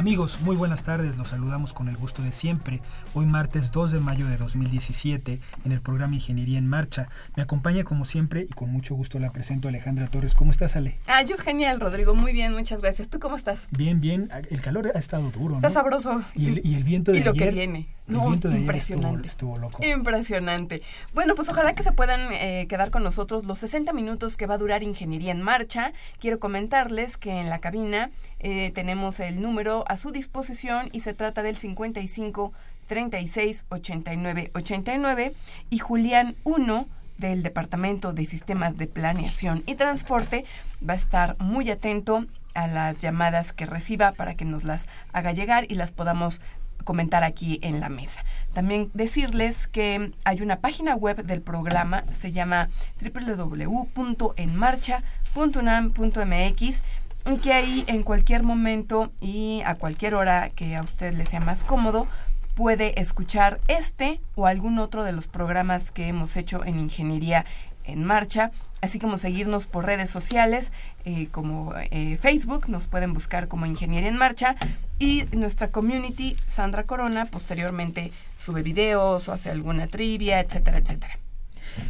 Amigos, muy buenas tardes, los saludamos con el gusto de siempre. Hoy martes 2 de mayo de 2017 en el programa Ingeniería en Marcha. Me acompaña como siempre y con mucho gusto la presento Alejandra Torres. ¿Cómo estás, Ale? Ah, yo genial, Rodrigo, muy bien, muchas gracias. ¿Tú cómo estás? Bien, bien. El calor ha estado duro. Está sabroso. Y el, y el, viento de y lo ayer, que viene. No, impresionante. estuvo, estuvo loco. Impresionante. Bueno, pues ojalá que se puedan eh, quedar con nosotros los 60 minutos que va a durar Ingeniería en Marcha. Quiero comentarles que en la cabina eh, tenemos el número a su disposición y se trata del 55 36 89 89 y Julián 1 del Departamento de Sistemas de Planeación y Transporte va a estar muy atento a las llamadas que reciba para que nos las haga llegar y las podamos comentar aquí en la mesa. También decirles que hay una página web del programa, se llama www.enmarcha.unam.mx y que ahí en cualquier momento y a cualquier hora que a usted le sea más cómodo puede escuchar este o algún otro de los programas que hemos hecho en Ingeniería en Marcha, así como seguirnos por redes sociales eh, como eh, Facebook, nos pueden buscar como Ingeniería en Marcha y nuestra community, Sandra Corona, posteriormente sube videos o hace alguna trivia, etcétera, etcétera.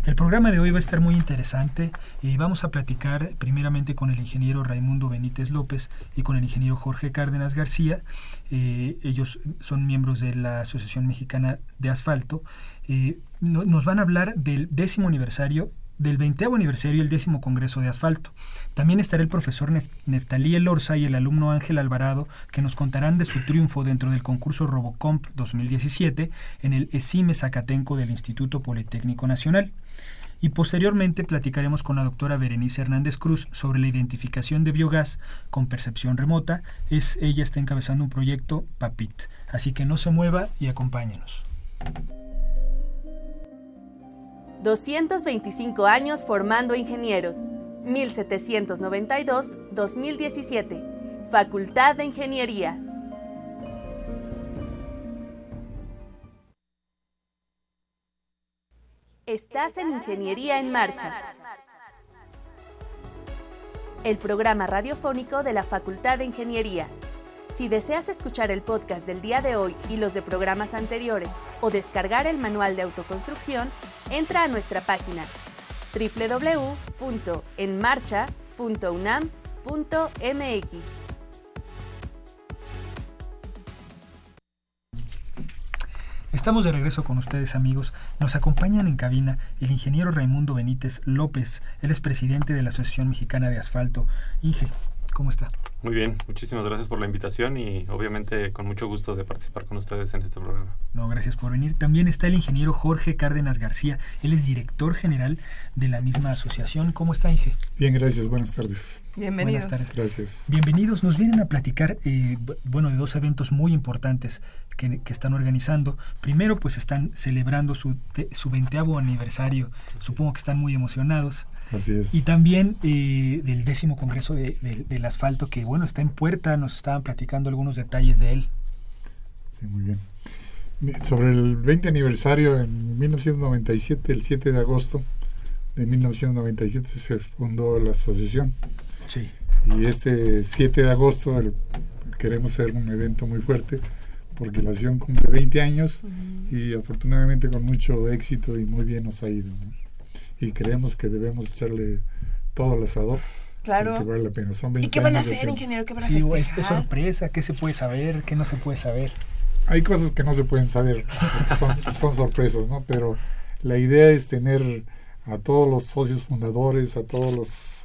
El programa de hoy va a estar muy interesante y vamos a platicar primeramente con el ingeniero Raimundo Benítez López y con el ingeniero Jorge Cárdenas García. Eh, ellos son miembros de la Asociación Mexicana de Asfalto. No, nos van a hablar del décimo aniversario del 20 aniversario y el décimo Congreso de Asfalto. También estará el profesor Nef Neftalí Elorza y el alumno Ángel Alvarado, que nos contarán de su triunfo dentro del concurso Robocomp 2017 en el ESIME Zacatenco del Instituto Politécnico Nacional. Y posteriormente platicaremos con la doctora Berenice Hernández Cruz sobre la identificación de biogás con percepción remota. Es, ella está encabezando un proyecto PAPIT. Así que no se mueva y acompáñenos. 225 años formando ingenieros. 1792-2017. Facultad de Ingeniería. Estás en Ingeniería en Marcha. El programa radiofónico de la Facultad de Ingeniería. Si deseas escuchar el podcast del día de hoy y los de programas anteriores o descargar el manual de autoconstrucción, entra a nuestra página www.enmarcha.unam.mx. Estamos de regreso con ustedes amigos. Nos acompañan en cabina el ingeniero Raimundo Benítez López. Él es presidente de la Asociación Mexicana de Asfalto. Inge, ¿cómo está? Muy bien, muchísimas gracias por la invitación y obviamente con mucho gusto de participar con ustedes en este programa. No, gracias por venir. También está el ingeniero Jorge Cárdenas García. Él es director general de la misma asociación. ¿Cómo está, Inge? Bien, gracias. Buenas tardes. Bienvenidos. Buenas tardes. Gracias. Bienvenidos. Nos vienen a platicar, eh, bueno, de dos eventos muy importantes que, que, están organizando. Primero, pues están celebrando su, su 20 aniversario. Supongo que están muy emocionados. Así es. Y también eh, del décimo congreso de, de, del asfalto, que bueno, está en puerta. Nos estaban platicando algunos detalles de él. Sí, muy bien. Sobre el 20 aniversario, en 1997, el 7 de agosto de 1997, se fundó la asociación. Sí. Y este 7 de agosto el, queremos hacer un evento muy fuerte porque la asociación cumple 20 años uh -huh. y afortunadamente con mucho éxito y muy bien nos ha ido. ¿no? Y creemos que debemos echarle todo al asador. Claro. Vale la pena. Son 20 ¿Y qué van a hacer, ingeniero? ¿Qué van a sí, es, es sorpresa. ¿Qué se puede saber? ¿Qué no se puede saber? Hay cosas que no se pueden saber. son, son sorpresas, ¿no? Pero la idea es tener a todos los socios fundadores, a todos los,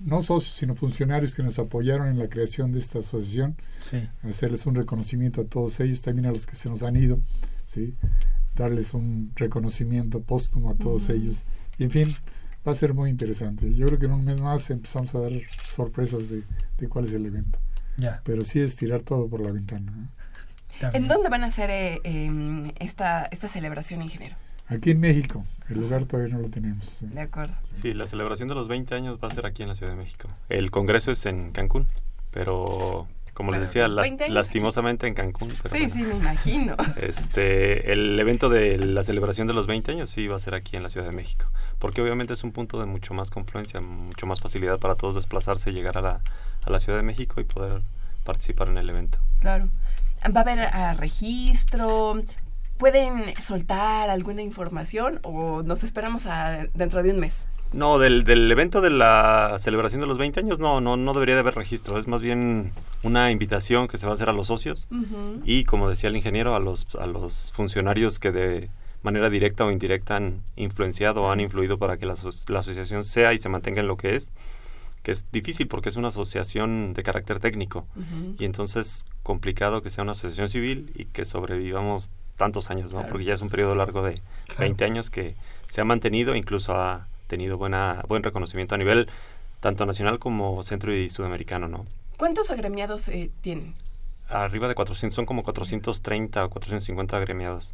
no socios, sino funcionarios que nos apoyaron en la creación de esta asociación, Sí. hacerles un reconocimiento a todos ellos, también a los que se nos han ido, ¿sí? darles un reconocimiento póstumo a todos ellos. Y en fin, va a ser muy interesante. Yo creo que en un mes más empezamos a dar sorpresas de, de cuál es el evento. Pero sí es tirar todo por la ventana. ¿En dónde van a hacer eh, em, esta, esta celebración, ingeniero? Aquí en México, el lugar todavía no lo tenemos. De acuerdo. Sí, la celebración de los 20 años va a ser aquí en la Ciudad de México. El congreso es en Cancún, pero como les decía, los las- 20 años. lastimosamente en Cancún. Pero Sí, bueno. sí, me imagino. Este, el evento de la celebración de los 20 años sí va a ser aquí en la Ciudad de México, porque obviamente es un punto de mucho más confluencia, mucho más facilidad para todos desplazarse, llegar a la, a la Ciudad de México y poder participar en el evento. Claro. ¿Va a haber ah, registro? ¿Pueden soltar alguna información o nos esperamos a dentro de un mes? No, del, del evento de la celebración de los 20 años no, no, no debería de haber registro, es más bien una invitación que se va a hacer a los socios y como decía el ingeniero, a los, a los funcionarios que de manera directa o indirecta han influenciado o han influido para que la, la asociación sea y se mantenga en lo que es, que es difícil porque es una asociación de carácter técnico. Y entonces complicado que sea una asociación civil y que sobrevivamos tantos años, ¿no? Claro. Porque ya es un periodo largo de Claro. 20 años que se ha mantenido, incluso ha tenido buena, buen reconocimiento a nivel tanto nacional como centro y sudamericano, ¿no? ¿Cuántos agremiados eh, tienen? Arriba de 400, son como 430 o 450 agremiados.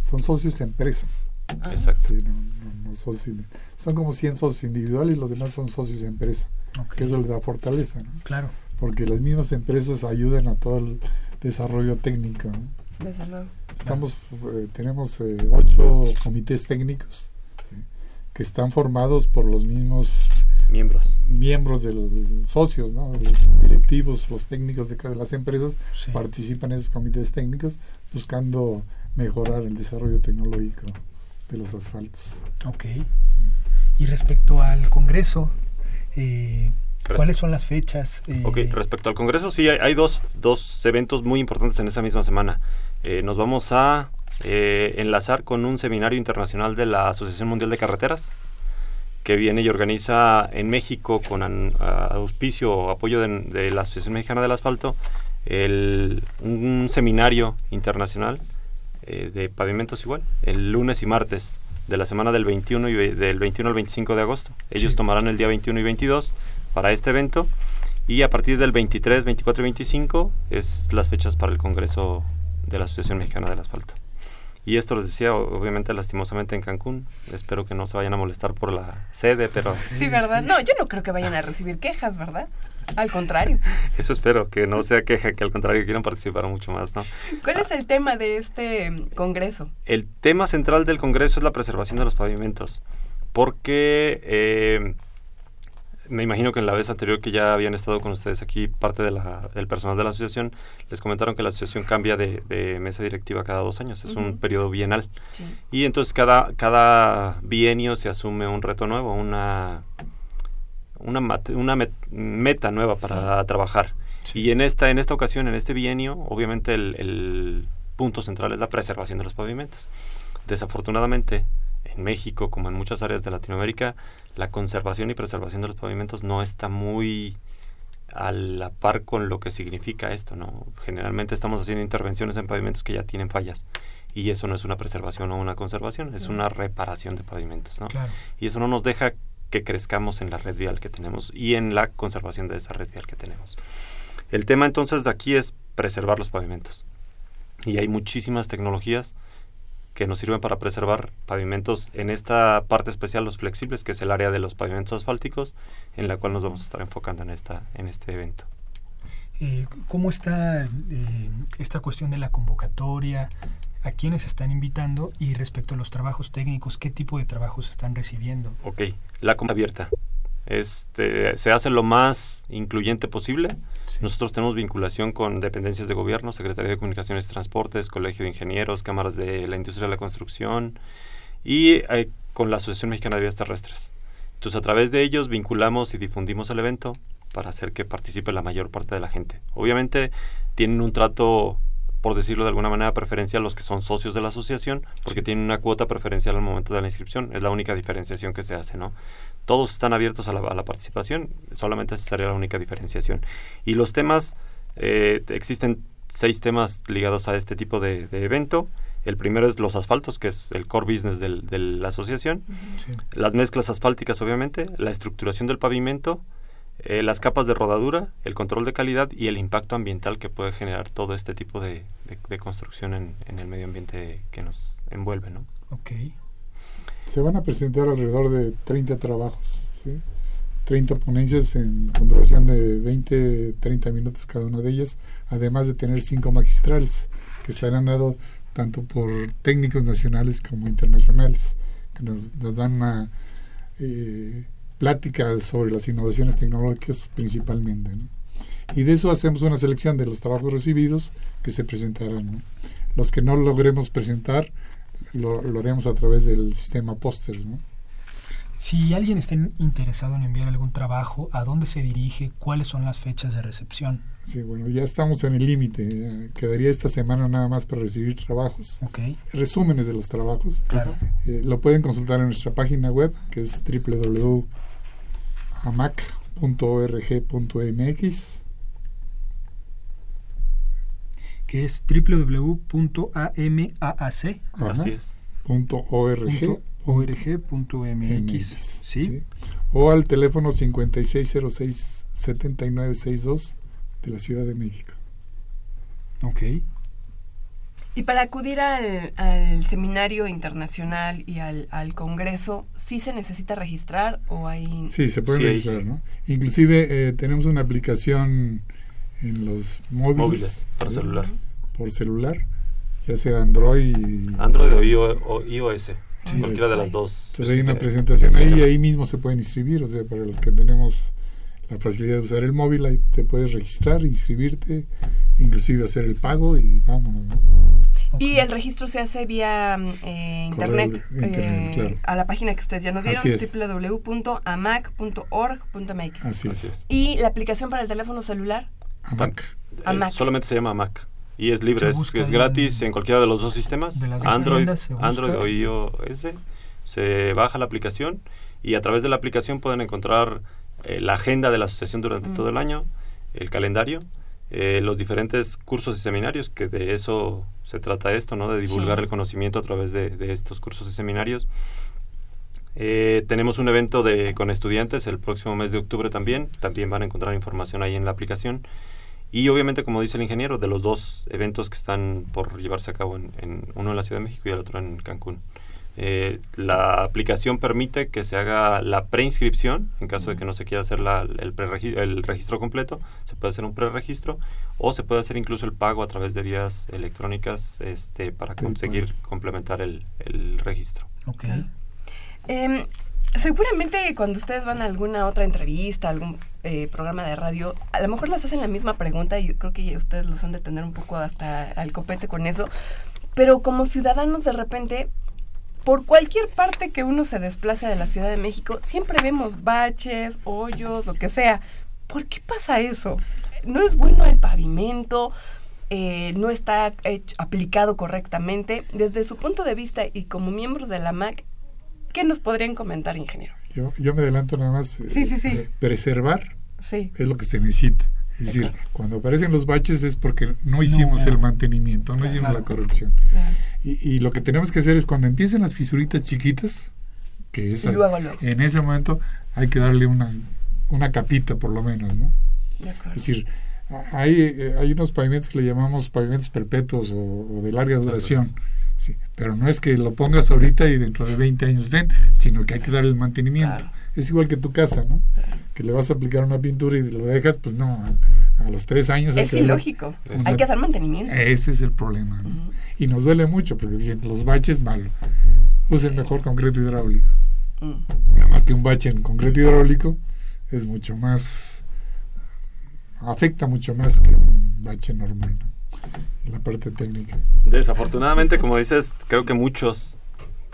Son socios de empresa. Ah, Exacto. Sí, no, no- no socios. Son como 100 socios individuales y los demás son socios de empresa. Que eso le da fortaleza, ¿no? Claro. porque las mismas empresas ayudan a todo el desarrollo técnico. ¿no? Desde luego. Estamos, eh, tenemos eh, ocho comités técnicos ¿sí? que están formados por los mismos Miembros. miembros de los socios, ¿no? los directivos, los técnicos de cada de las empresas Sí. participan en esos comités técnicos buscando mejorar el desarrollo tecnológico de los asfaltos. Ok. Y respecto al Congreso, eh, ¿cuáles son las fechas? Eh, Ok, respecto al Congreso, sí, hay, hay dos, dos eventos muy importantes en esa misma semana. Eh, nos vamos a eh, enlazar con un seminario internacional de la Asociación Mundial de Carreteras, que viene y organiza en México con an- auspicio o apoyo de, de la Asociación Mexicana del Asfalto el- un seminario internacional eh, de pavimentos igual, el lunes y martes de la semana del 21, y ve- del 21 al 25 de agosto. Ellos Sí. tomarán el día 21 y 22 para este evento y a partir del 23, 24 y 25 es las fechas para el Congreso de la Asociación Mexicana del Asfalto. Y esto les decía, obviamente, lastimosamente en Cancún. Espero que no se vayan a molestar por la sede, pero Sí, ¿verdad? No, yo no creo que vayan a recibir quejas, ¿verdad? Al contrario. eso espero, que no sea queja, que al contrario quieran participar mucho más, ¿no? ¿Cuál es el tema de este congreso? El tema central del Congreso es la preservación de los pavimentos, porque eh, me imagino que en la vez anterior que ya habían estado con ustedes aquí, parte de la- del personal de la asociación, les comentaron que la asociación cambia de, de mesa directiva cada dos años, es un periodo bienal. Sí. Y entonces cada, cada bienio se asume un reto nuevo, una, una, mate- una met- meta nueva para trabajar. Sí. Y en esta, en esta ocasión, en este bienio, obviamente el, el punto central es la preservación de los pavimentos. Desafortunadamente, en México, como en muchas áreas de Latinoamérica, la conservación y preservación de los pavimentos no está muy a la par con lo que significa esto, ¿no? Generalmente estamos haciendo intervenciones en pavimentos que ya tienen fallas y eso no es una preservación o una conservación, es una reparación de pavimentos, ¿no? Claro. Y eso no nos deja que crezcamos en la red vial que tenemos y en la conservación de esa red vial que tenemos. El tema entonces de aquí es preservar los pavimentos. Y hay muchísimas tecnologías que nos sirven para preservar pavimentos en esta parte especial, los flexibles, que es el área de los pavimentos asfálticos, en la cual nos vamos a estar enfocando en, esta, en este evento. Eh, ¿Cómo está eh, esta cuestión de la convocatoria? ¿A quiénes están invitando? Y respecto a los trabajos técnicos, ¿qué tipo de trabajos están recibiendo? Ok, la compra abierta. Este, se hace lo más incluyente posible. Sí. Nosotros tenemos vinculación con dependencias de gobierno, Secretaría de Comunicaciones y Transportes, Colegio de Ingenieros, Cámaras de la Industria de la Construcción y eh, con la Asociación Mexicana de Vías Terrestres. Entonces, a través de ellos vinculamos y difundimos el evento para hacer que participe la mayor parte de la gente. Obviamente, tienen un trato por decirlo de alguna manera, preferencial los que son socios de la asociación, porque tienen una cuota preferencial al momento de la inscripción. Es la única diferenciación que se hace, ¿no? Todos están abiertos a la, participación, solamente sería la única diferenciación. Y los temas, eh, existen seis temas ligados a este tipo de, evento. El primero es los asfaltos, que es el core business de la asociación. Las mezclas asfálticas, obviamente. La estructuración del pavimento. Eh, las capas de rodadura, el control de calidad y el impacto ambiental que puede generar todo este tipo de, construcción en, en, el medio ambiente que nos envuelve. ¿no? Ok. Se van a presentar alrededor de 30 trabajos. ¿sí? 30 ponencias en, con duración de 20, 30 minutos cada una de ellas, además de tener cinco magistrales que serán dados tanto por técnicos nacionales como internacionales, que nos, dan una eh, plática sobre las innovaciones tecnológicas principalmente. Y de eso hacemos una selección de los trabajos recibidos que se presentarán. Los que no logremos presentar, lo, lo haremos a través del sistema pósters. ¿no? Si alguien está interesado en enviar algún trabajo, ¿a dónde se dirige? ¿Cuáles son las fechas de recepción? Sí, bueno, ya estamos en el límite. Quedaría esta semana nada más para recibir trabajos. Ok. Resúmenes de los trabajos. Claro. Eh, lo pueden consultar en nuestra página web, que es www.amac.org.mx. Que es www.amaac. Así es. .org org.mx. ¿Sí? O al teléfono 5606-7962 de la Ciudad de México. Ok. Y para acudir al, al seminario internacional y al, al, congreso, ¿sí se necesita registrar o hay...? Sí, se puede registrar, ¿no? Inclusive eh, tenemos una aplicación en los móviles. móviles para celular. Por celular, ya sea Android... Android o iOS cualquiera de las dos. Entonces hay una presentación ahí y ahí mismo se pueden inscribir, o sea, para los que tenemos la facilidad de usar el móvil, ahí te puedes registrar, inscribirte, inclusive hacer el pago y vámonos. Y el registro se hace vía eh, internet, eh, a la página que ustedes ya nos dieron, www.amac.org.mx. Así, es. ¿Y la aplicación para el teléfono celular? AMAC. solamente se llama AMAC y es libre, es, gratis en, cualquiera de los dos sistemas, Android, Android o iOS. Se baja la aplicación y a través de la aplicación pueden encontrar eh, la agenda de la asociación durante todo el año, el calendario, eh, los diferentes cursos y seminarios, que de eso se trata esto, ¿no? De divulgar el conocimiento a través de, estos cursos y seminarios. Eh, tenemos un evento de, con estudiantes el próximo mes de octubre también. También van a encontrar información ahí en la aplicación. Y obviamente, como dice el ingeniero, de los dos eventos que están por llevarse a cabo, en, uno en la Ciudad de México y el otro en Cancún. Eh, la aplicación permite que se haga la preinscripción, en caso de que no se quiera hacer la, el, el registro completo, se puede hacer un preregistro o se puede hacer incluso el pago a través de vías electrónicas este, para conseguir complementar el, el registro. Ok. Em, seguramente cuando ustedes van a alguna otra entrevista, algún eh, programa de radio, a lo mejor les hacen la misma pregunta y creo que ustedes los han de tener un poco hasta al copete con eso, pero como ciudadanos de repente, por cualquier parte que uno se desplace de la Ciudad de México, siempre vemos baches, hoyos, lo que sea. ¿Por qué pasa eso? ¿No es bueno el pavimento? Eh, no está aplicado correctamente. Desde su punto de vista y como miembros de la MAC, ¿Qué nos podrían comentar, ingeniero? Yo, yo me adelanto nada más. Sí, sí, sí. Eh, preservar es lo que se necesita. Es decir, cuando aparecen los baches es porque no hicimos el mantenimiento, no hicimos la corrección. Y, y, lo que tenemos que hacer es cuando empiecen las fisuritas chiquitas, que es en ese momento hay que darle una, una capita por lo menos, ¿no? Es decir, hay, eh, hay unos pavimentos que le llamamos pavimentos perpetuos o, de larga duración. Sí, pero no es que lo pongas ahorita y dentro de 20 años den, sino que hay que dar el mantenimiento. Es igual que tu casa, ¿no? Que le vas a aplicar una pintura y lo dejas, pues no, a, los tres años. Es ilógico, hay que dar mantenimiento. Ese es el problema. Y nos duele mucho porque dicen, los baches, malo. Usa el mejor concreto hidráulico. Nada más que un bache en concreto hidráulico es mucho más, afecta mucho más que un bache normal. ¿no? La parte técnica. Desafortunadamente, como dices, creo que muchos,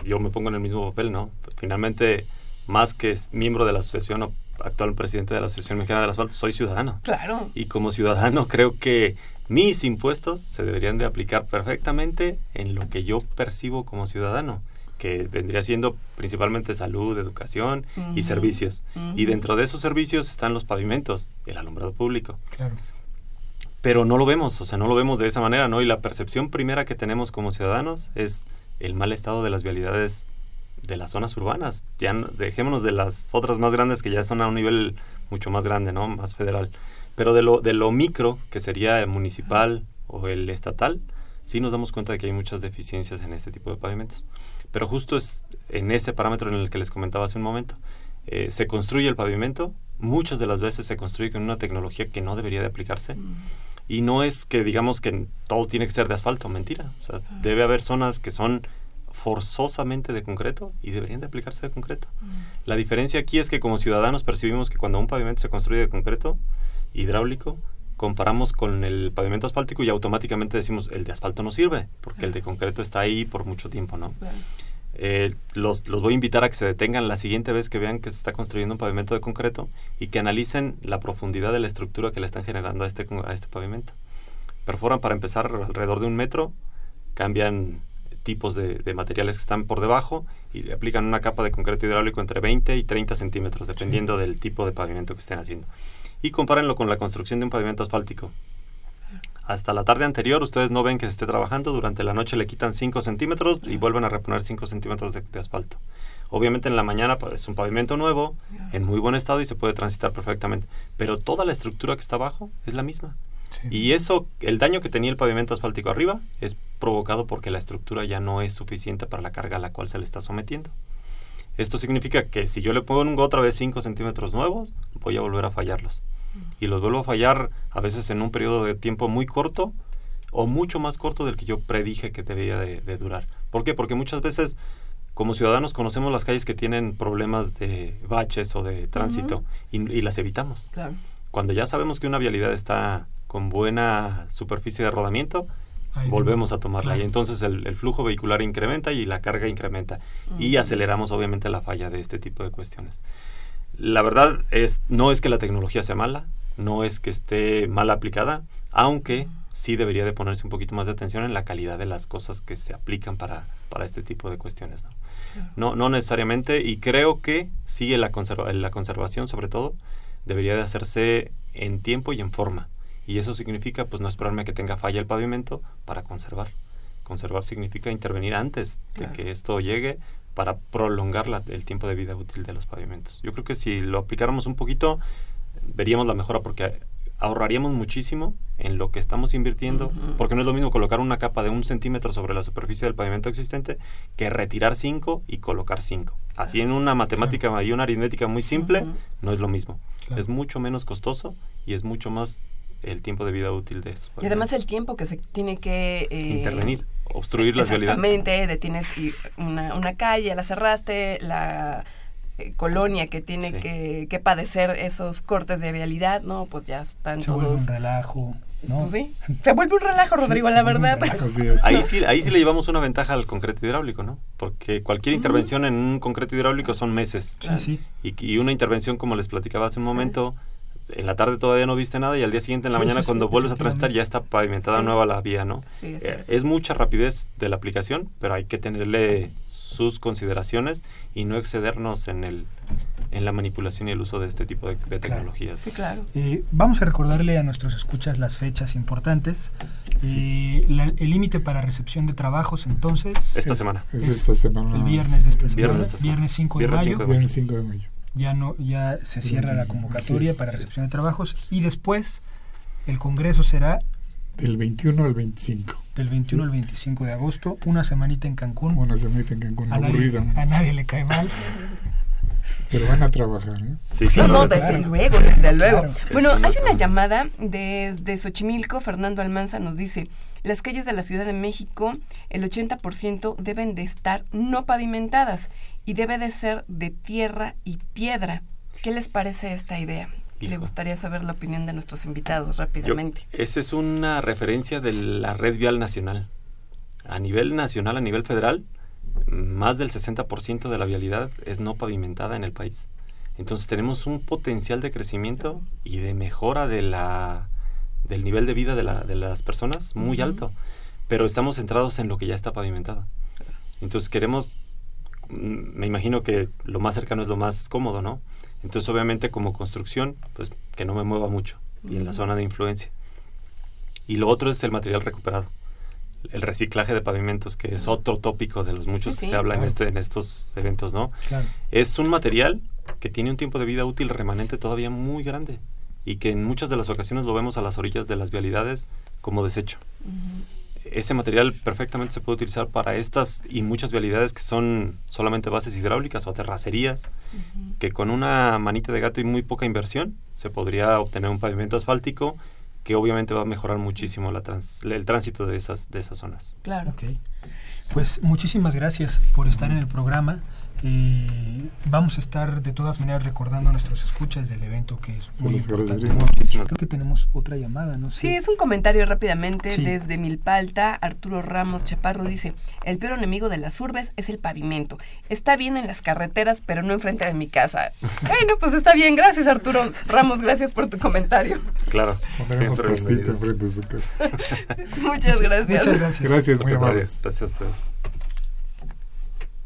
yo me pongo en el mismo papel, ¿no? Finalmente, más que miembro de la asociación o actual presidente de la Asociación Mexicana del Asfalto, soy ciudadano. Claro. Y como ciudadano creo que mis impuestos se deberían de aplicar perfectamente en lo que yo percibo como ciudadano, que vendría siendo principalmente salud, educación y servicios. Y dentro de esos servicios están los pavimentos, el alumbrado público. Claro. Pero no lo vemos, o sea, no lo vemos de esa manera, ¿no? Y la percepción primera que tenemos como ciudadanos es el mal estado de las vialidades de las zonas urbanas. Ya dejémonos de las otras más grandes que ya son a un nivel mucho más grande, ¿no? Más federal. Pero de lo, de lo micro, que sería el municipal o el estatal, sí nos damos cuenta de que hay muchas deficiencias en este tipo de pavimentos. Pero justo es en ese parámetro en el que les comentaba hace un momento. Eh, se construye el pavimento, muchas de las veces se construye con una tecnología que no debería de aplicarse. Mm. Y no es que digamos que todo tiene que ser de asfalto, mentira. O sea, debe haber zonas que son forzosamente de concreto y deberían de aplicarse de concreto. Mm. La diferencia aquí es que como ciudadanos percibimos que cuando un pavimento se construye de concreto, hidráulico, comparamos con el pavimento asfáltico y automáticamente decimos el de asfalto no sirve porque el de concreto está ahí por mucho tiempo, ¿no? Eh, los, los, voy a invitar a que se detengan la siguiente vez que vean que se está construyendo un pavimento de concreto y que analicen la profundidad de la estructura que le están generando a este, a este pavimento. Perforan para empezar alrededor de un metro, cambian tipos de, de, materiales que están por debajo y le aplican una capa de concreto hidráulico entre 20 y 30 centímetros, dependiendo del tipo de pavimento que estén haciendo y compárenlo con la construcción de un pavimento asfáltico. Hasta la tarde anterior ustedes no ven que se esté trabajando, durante la noche le quitan 5 centímetros y vuelven a reponer 5 centímetros de, asfalto. Obviamente en la mañana pues, es un pavimento nuevo, en muy buen estado y se puede transitar perfectamente, pero toda la estructura que está abajo es la misma. Y eso, el daño que tenía el pavimento asfáltico arriba es provocado porque la estructura ya no es suficiente para la carga a la cual se le está sometiendo. Esto significa que si yo le pongo otra vez 5 centímetros nuevos, voy a volver a fallarlos. Y los vuelvo a fallar a veces en un periodo de tiempo muy corto o mucho más corto del que yo predije que debía de, durar. ¿Por qué? Porque muchas veces como ciudadanos conocemos las calles que tienen problemas de baches o de tránsito y, las evitamos. Cuando ya sabemos que una vialidad está con buena superficie de rodamiento, volvemos a tomarla y entonces el, flujo vehicular incrementa y la carga incrementa y aceleramos obviamente la falla de este tipo de cuestiones. La verdad es no es que la tecnología sea mala, no es que esté mal aplicada, aunque sí debería de ponerse un poquito más de atención en la calidad de las cosas que se aplican para, para este tipo de cuestiones. ¿no? No, necesariamente y creo que sí la, conserva, la conservación sobre todo debería de hacerse en tiempo y en forma y eso significa pues no esperarme a que tenga falla el pavimento para conservar. Conservar significa intervenir antes de que esto llegue para prolongar el tiempo de vida útil de los pavimentos. Yo creo que si lo aplicáramos un poquito, veríamos la mejora porque ahorraríamos muchísimo en lo que estamos invirtiendo, porque no es lo mismo colocar una capa de un centímetro sobre la superficie del pavimento existente que retirar cinco y colocar cinco. Así en una matemática y una aritmética muy simple, no es lo mismo. Es mucho menos costoso y es mucho más el tiempo de vida útil de esto. Y además el tiempo que se tiene que... Eh, Intervenir, obstruir la vialidad. Exactamente, detienes una, una calle, la cerraste, la eh, colonia que tiene que, que, padecer esos cortes de vialidad, no, pues ya están se todos... Vuelve un relajo. ¿no? Pues sí, se vuelve un relajo, Rodrigo, la verdad. Ahí sí, ahí sí le llevamos una ventaja al concreto hidráulico, ¿no? Porque cualquier intervención en un concreto hidráulico son meses. Sí, sí. Y, y, una intervención, como les platicaba hace un momento, en la tarde todavía no viste nada y al día siguiente en la mañana cuando vuelves a transitar ya está pavimentada nueva la vía, ¿no? es, eh, es, mucha rapidez de la aplicación, pero hay que tenerle sus consideraciones y no excedernos en el en la manipulación y el uso de este tipo de, tecnologías. Sí, claro. Eh, vamos a recordarle a nuestros escuchas las fechas importantes. Eh, el límite para recepción de trabajos, entonces... Esta semana. Es esta semana. El viernes de esta semana. Viernes, 5 de mayo. Viernes 5 de mayo ya no ya se cierra la convocatoria para recepción de trabajos y después el congreso será del 21 al 25. Del 21 al 25 de agosto, una semanita en Cancún. Una semanita en Cancún, a aburrida. Nadie, a nadie le cae mal. Pero van a trabajar, ¿eh? Sí, sí, no, desde luego, desde luego. Bueno, hay una llamada de, de Xochimilco, Fernando Almanza nos dice, las calles de la Ciudad de México, el 80% deben de estar no pavimentadas y debe de ser de tierra y piedra. ¿Qué les parece esta idea? Le gustaría saber la opinión de nuestros invitados rápidamente. esa es una referencia de la red vial nacional. A nivel nacional, a nivel federal, más del 60% de la vialidad es no pavimentada en el país. Entonces tenemos un potencial de crecimiento y de mejora de la del nivel de vida de, la, de las personas muy alto, pero estamos centrados en lo que ya está pavimentado. Entonces queremos, mm, me imagino que lo más cercano es lo más cómodo, ¿no? Entonces obviamente como construcción, pues que no me mueva mucho y en la zona de influencia. Y lo otro es el material recuperado el reciclaje de pavimentos, que es otro tópico de los muchos que se habla en, este, en estos eventos, ¿no? Es un material que tiene un tiempo de vida útil remanente todavía muy grande y que en muchas de las ocasiones lo vemos a las orillas de las vialidades como desecho. Ese material perfectamente se puede utilizar para estas y muchas vialidades que son solamente bases hidráulicas o terracerías, que con una manita de gato y muy poca inversión se podría obtener un pavimento asfáltico que obviamente va a mejorar muchísimo la el tránsito de esas, de esas zonas. Claro. Okay. Pues muchísimas gracias por estar en el programa. Eh, vamos a estar de todas maneras recordando a nuestros escuchas del evento que es muy importante. Creo que tenemos otra llamada, ¿no? Sí, es un comentario rápidamente desde Milpalta. Arturo Ramos Chaparro dice, el peor enemigo de las urbes es el pavimento. Está bien en las carreteras, pero no enfrente de mi casa. bueno, pues está bien. Gracias, Arturo Ramos. Gracias por tu comentario. Claro. Enfrente de su casa. Muchas gracias. Muchas gracias. Gracias, muy amable. Gracias a ustedes.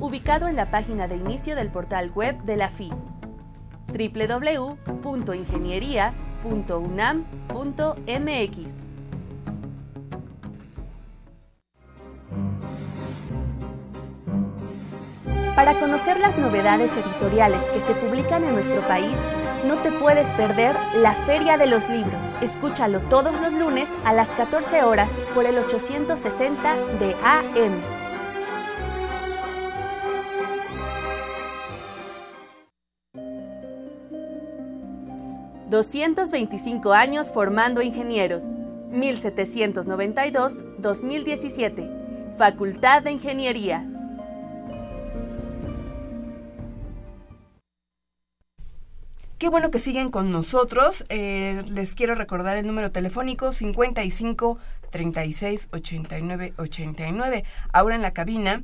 ubicado en la página de inicio del portal web de la FI www.ingeniería.unam.mx. Para conocer las novedades editoriales que se publican en nuestro país, no te puedes perder la Feria de los Libros. Escúchalo todos los lunes a las 14 horas por el 860 de AM. 225 años formando ingenieros. 1792-2017. Facultad de Ingeniería. Qué bueno que siguen con nosotros. Eh, les quiero recordar el número telefónico 55 36 89 89. Ahora en la cabina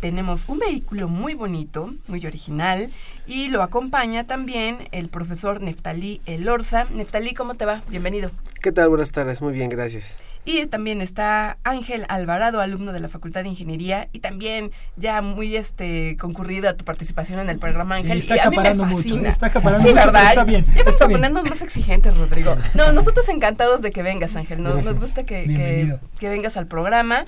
tenemos un vehículo muy bonito, muy original, y lo acompaña también el profesor Neftalí Elorza. Neftalí, ¿cómo te va? Bienvenido. ¿Qué tal? Buenas tardes, muy bien, gracias. Y también está Ángel Alvarado, alumno de la Facultad de Ingeniería, y también ya muy este concurrida tu participación en el programa Ángel. está acaparando mucho, está acaparando sí, mucho, ¿verdad? está bien. Ya vamos está a bien. ponernos más exigentes, Rodrigo. No, nosotros encantados de que vengas, Ángel. Nos, gusta que, que, que vengas al programa.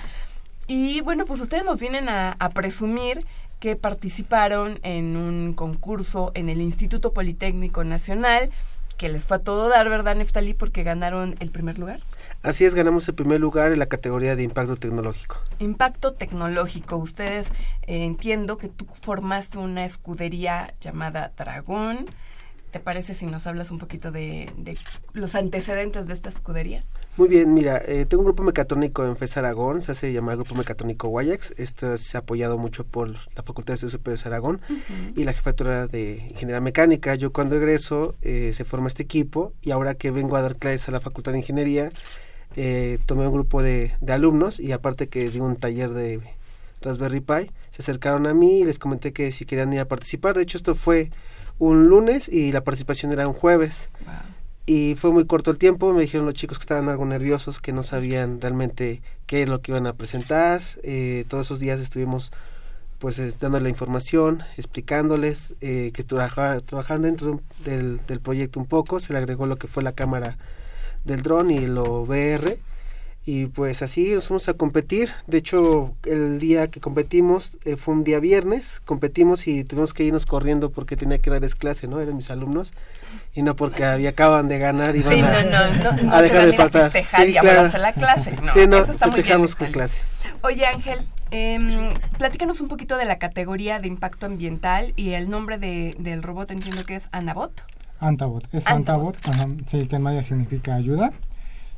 Y bueno, pues ustedes nos vienen a, a presumir que participaron en un concurso en el Instituto Politécnico Nacional, que les fue a todo dar, ¿verdad, Neftalí? Porque ganaron el primer lugar. Así es, ganamos el primer lugar en la categoría de impacto tecnológico. Impacto tecnológico. Ustedes eh, entiendo que tú formaste una escudería llamada Dragón. ¿Te parece si nos hablas un poquito de, de los antecedentes de esta escudería? Muy bien, mira, eh, tengo un grupo mecatrónico en FES Aragón, se hace llamar Grupo Mecatrónico Guayax. Esto se ha apoyado mucho por la Facultad de Estudios Superiores de Aragón y la Jefatura de Ingeniería Mecánica. Yo cuando egreso eh, se forma este equipo y ahora que vengo a dar clases a la Facultad de Ingeniería, eh, tomé un grupo de, de alumnos y aparte que di un taller de Raspberry Pi, se acercaron a mí y les comenté que si querían ir a participar. De hecho, esto fue un lunes y la participación era un jueves. Y fue muy corto el tiempo, me dijeron los chicos que estaban algo nerviosos, que no sabían realmente qué es lo que iban a presentar. Eh, todos esos días estuvimos pues la información, explicándoles eh, que trabajar, trabajaron dentro del, del proyecto un poco, se le agregó lo que fue la cámara del dron y lo VR Y pues así nos fuimos a competir. De hecho, el día que competimos eh, fue un día viernes. Competimos y tuvimos que irnos corriendo porque tenía que darles clase, ¿no? Eran mis alumnos. Y no porque había, acaban de ganar y sí, van a, no, no, no, a no dejar se de van a faltar. festejar Sí, y claro. la clase. No, sí, no, eso está muy bien. festejamos con clase. Oye, Ángel, em, platícanos un poquito de la categoría de impacto ambiental y el nombre de, del robot entiendo que es Anabot. Antabot, es Antabot. Antabot, ajá, sí, que en maya significa ayuda.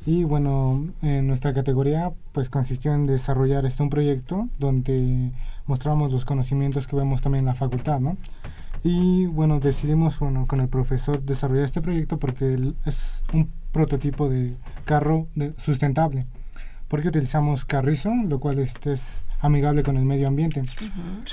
Y bueno, en nuestra categoría pues consistió en desarrollar este un proyecto donde mostramos los conocimientos que vemos también en la facultad, ¿no? Y bueno, decidimos bueno, con el profesor desarrollar este proyecto porque es un prototipo de carro de- sustentable. Porque utilizamos carrizo, lo cual este es amigable con el medio ambiente.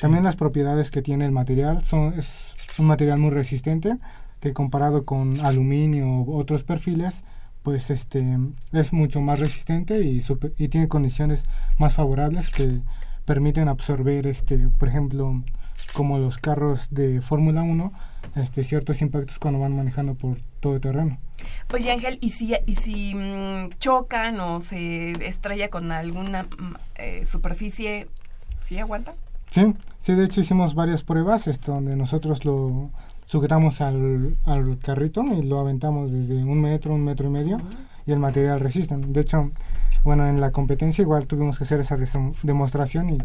También las propiedades que tiene el material son es un material muy resistente que comparado con aluminio u otros perfiles pues este es mucho más resistente y, super- y tiene condiciones más favorables que permiten absorber este por ejemplo como los carros de Fórmula 1 este ciertos impactos cuando van manejando por todo terreno Oye, Ángel, ¿y si, y si mm, chocan o se estrella con alguna mm, eh, superficie, ¿sí aguanta? Sí, sí, de hecho hicimos varias pruebas este, donde nosotros lo sujetamos al, al carrito y lo aventamos desde un metro, un metro y medio y el material resiste. De hecho, bueno, en la competencia igual tuvimos que hacer esa demostración y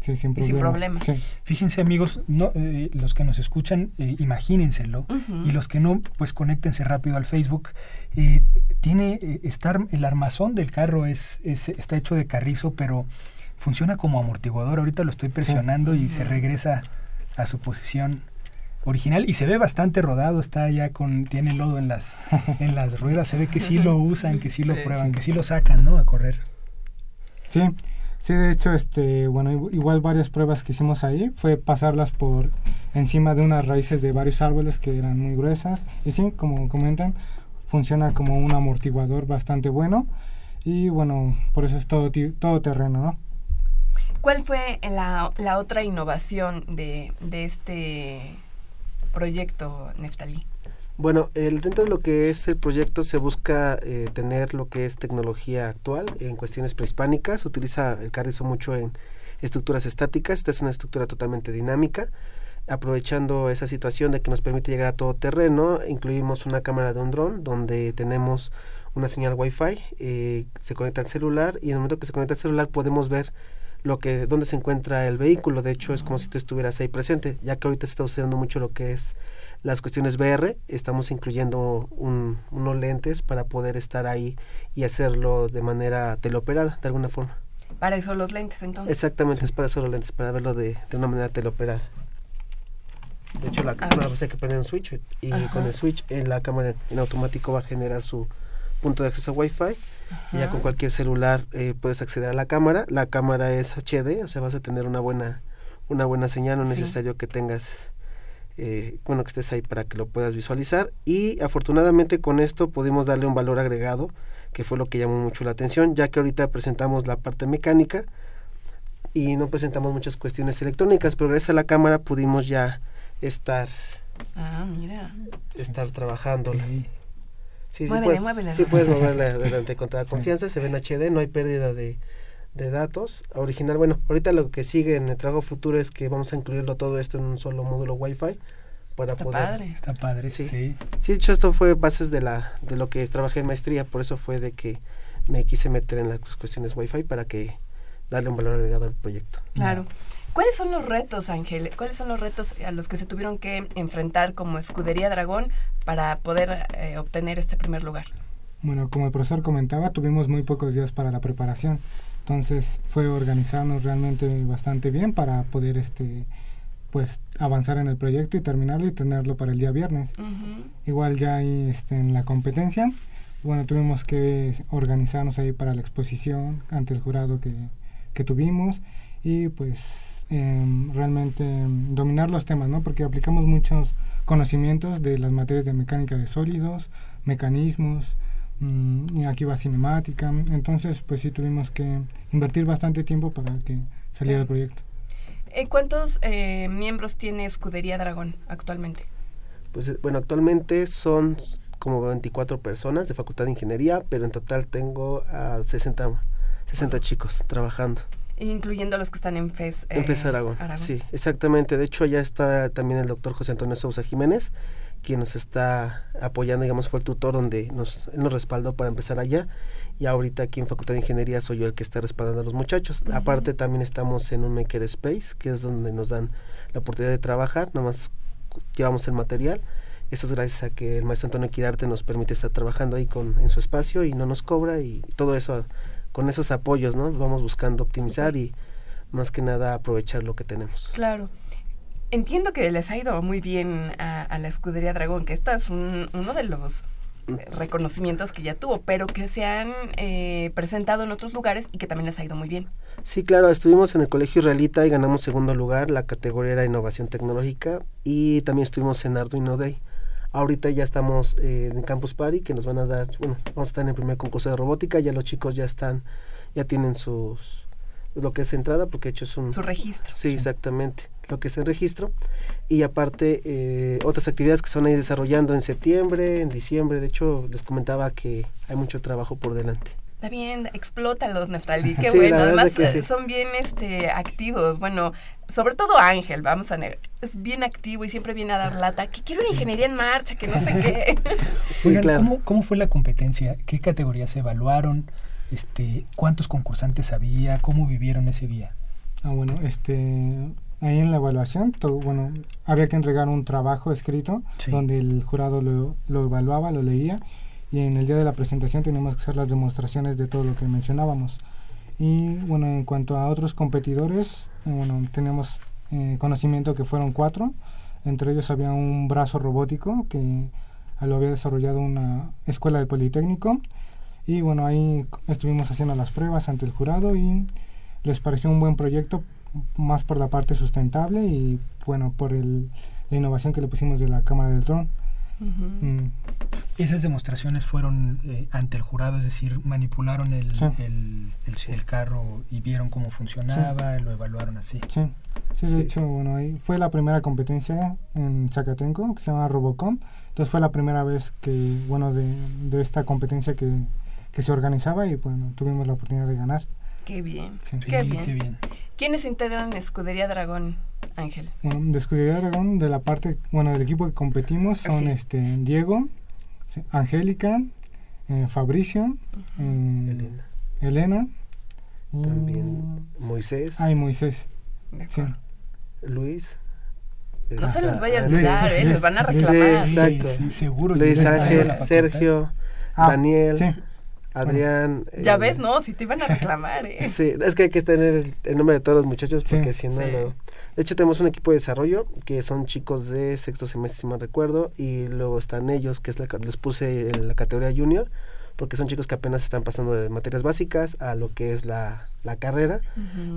sí, sin Y sin problema. Sí. Fíjense amigos, no, eh, los que nos escuchan, eh, imagínenselo. Y los que no, pues conéctense rápido al Facebook. Eh, tiene eh, estar el armazón del carro es, es- está hecho de carrizo, pero funciona como amortiguador. Ahorita lo estoy presionando y se regresa a su posición original y se ve bastante rodado, está ya con tiene lodo en las en las ruedas, se ve que sí lo usan, que sí lo Sí. prueban, que sí lo sacan, ¿no? a correr. Sí, sí, de hecho, este, bueno, igu- igual varias pruebas que hicimos ahí fue pasarlas por encima de unas raíces de varios árboles que eran muy gruesas y sí, como comentan, funciona como un amortiguador bastante bueno y bueno, por eso es todo, todo terreno, ¿no? ¿Cuál fue la, la otra innovación de, de este proyecto, Neftalí? Bueno, el, dentro de lo que es el proyecto se busca eh, tener lo que es tecnología actual en cuestiones prehispánicas. Utiliza el carrizo mucho en estructuras estáticas. Esta es una estructura totalmente dinámica. Aprovechando esa situación de que nos permite llegar a todo terreno, incluimos una cámara de un dron donde tenemos una señal Wi-Fi, eh, se conecta al celular y en el momento que se conecta al celular podemos ver lo que dónde se encuentra el vehículo. De hecho, es como si tú estuvieras ahí presente, ya que ahorita se está usando mucho lo que es las cuestiones VR, estamos incluyendo un- unos lentes para poder estar ahí y hacerlo de manera teleoperada, de alguna forma. Para eso los lentes, entonces. Exactamente, es para hacer los lentes, para verlo de, de una manera teleoperada. De hecho, la Ah. cámara pues, hay que prender un switch y Ajá. con el switch en la cámara en automático va a generar su punto de acceso a Wi-Fi. Y ya con cualquier celular eh, puedes acceder a la cámara. La cámara es HD, o sea, vas a tener una buena, una buena señal. No es Sí. necesario que tengas, eh, bueno, que estés ahí para que lo puedas visualizar. Y afortunadamente con esto pudimos darle un valor agregado, que fue lo que llamó mucho la atención, ya que ahorita presentamos la parte mecánica y no presentamos muchas cuestiones electrónicas, pero gracias a la cámara pudimos ya estar, Ah, mira. estar. Sí, sí, Muévele, puedes, muévele. sí puedes moverla adelante con toda confianza, se ve en HD, no hay pérdida de, de datos. Original, bueno, ahorita lo que sigue en el trabajo futuro es que vamos a incluirlo todo esto en un solo módulo Wi-Fi para Está poder... padre. Está padre, Sí. sí. Sí, de hecho esto fue bases de la de lo que trabajé en maestría, por eso fue de que me quise meter en las cuestiones Wi-Fi para que darle un valor agregado al proyecto. Claro. ¿Cuáles son los retos, Ángel? ¿Cuáles son los retos a los que se tuvieron que enfrentar como Escudería Dragón para poder eh, obtener este primer lugar? Bueno, como el profesor comentaba, tuvimos muy pocos días para la preparación. Entonces fue organizarnos realmente bastante bien para poder este pues avanzar en el proyecto y terminarlo y tenerlo para el día viernes. Igual ya ahí este, en la competencia, bueno, tuvimos que organizarnos ahí para la exposición ante el jurado que, que tuvimos y pues em, realmente em, dominar los temas, ¿no? Porque aplicamos muchos conocimientos de las materias de mecánica de sólidos, mecanismos, mm, y aquí va cinemática, entonces pues sí tuvimos que invertir bastante tiempo para que saliera el proyecto. Eh, ¿Cuántos eh, miembros tiene Escudería Dragón actualmente? Pues eh, bueno, actualmente son como 24 personas de Facultad de Ingeniería, pero en total tengo a 60 60 chicos trabajando. Incluyendo los que están en FES. En FES eh, Aragón. Sí, exactamente. De hecho, allá está también el doctor José Antonio Sousa Jiménez, quien nos está apoyando, digamos, fue el tutor donde nos, él nos respaldó para empezar allá. Y ahorita aquí en Facultad de Ingeniería soy yo el que está respaldando a los muchachos. Aparte también estamos en un Maker Space, que es donde nos dan la oportunidad de trabajar, nomás llevamos el material. Eso es gracias a que el maestro Antonio Quirarte nos permite estar trabajando ahí con, en su espacio y no nos cobra y todo eso con esos apoyos, ¿no? Vamos buscando optimizar y más que nada aprovechar lo que tenemos. Claro. Entiendo que les ha ido muy bien a, la escudería Dragón, que esto es uno de los reconocimientos que ya tuvo, pero que se han eh, presentado en otros lugares y que también les ha ido muy bien. Sí, claro, estuvimos en el Colegio Israelita y ganamos segundo lugar, la categoría era Innovación Tecnológica y también estuvimos en Arduino Day. Ahorita ya estamos eh, en Campus Party, que nos van a dar, bueno, vamos a estar en el primer concurso de robótica, ya los chicos ya están, ya tienen sus, lo que es entrada, porque de hecho es un... Su registro. Sí, exactamente, lo que es el registro. Y aparte, eh, otras actividades que se van a ir desarrollando en septiembre, en diciembre, de hecho les comentaba que hay mucho trabajo por delante. Está bien, explótalos, Neftalí, qué bueno. Además, son bien este, activos. Bueno, sobre todo Ángel, vamos a negar. Es bien activo y siempre viene a dar lata. Que quiero ingeniería en marcha, que no sé qué. Sí, ¿cómo, ¿cómo, fue la competencia? ¿Qué categorías se evaluaron? Este, ¿Cuántos concursantes había? ¿Cómo vivieron ese día? Ah, bueno, este, ahí en la evaluación, todo, bueno, había que entregar un trabajo escrito donde el jurado lo, lo evaluaba, lo leía y en el día de la presentación tenemos que hacer las demostraciones de todo lo que mencionábamos. Y bueno, en cuanto a otros competidores, bueno, tenemos eh, conocimiento que fueron cuatro. Entre ellos había un brazo robótico que lo había desarrollado una escuela de Politécnico. Y bueno, ahí estuvimos haciendo las pruebas ante el jurado y les pareció un buen proyecto, más por la parte sustentable y bueno, por el, la innovación que le pusimos de la cámara del dron. Mm. Esas demostraciones fueron eh, ante el jurado, es decir, manipularon el, el, carro y vieron cómo funcionaba, lo evaluaron así. Sí. sí, de hecho, bueno, ahí fue la primera competencia en Zacatenco, que se llama Robocom. Entonces fue la primera vez que, bueno, de, de esta competencia que, que se organizaba y bueno, tuvimos la oportunidad de ganar. Qué bien. Qué, bien. ¿Quiénes integran Escudería Dragón, Ángel? Bueno, de Escudería Dragón, de la parte, bueno, del equipo que competimos son este Diego, Angélica, eh, Fabricio, eh, Elena. También Moisés. Ay, Moisés. Sí. Luis. No se les vaya a olvidar, ¿eh? les van a reclamar. Sí, exacto. seguro. Luis Ángel, Sergio, ah, Daniel. Adrián. Ya eh, ves, no, si te iban a reclamar, ¿eh? Sí, es que hay que tener el, nombre de todos los muchachos porque si no, De hecho, tenemos un equipo de desarrollo que son chicos de sexto semestre, si mal recuerdo, y luego están ellos, que es la, les puse en la categoría junior, porque son chicos que apenas están pasando de materias básicas a lo que es la, carrera.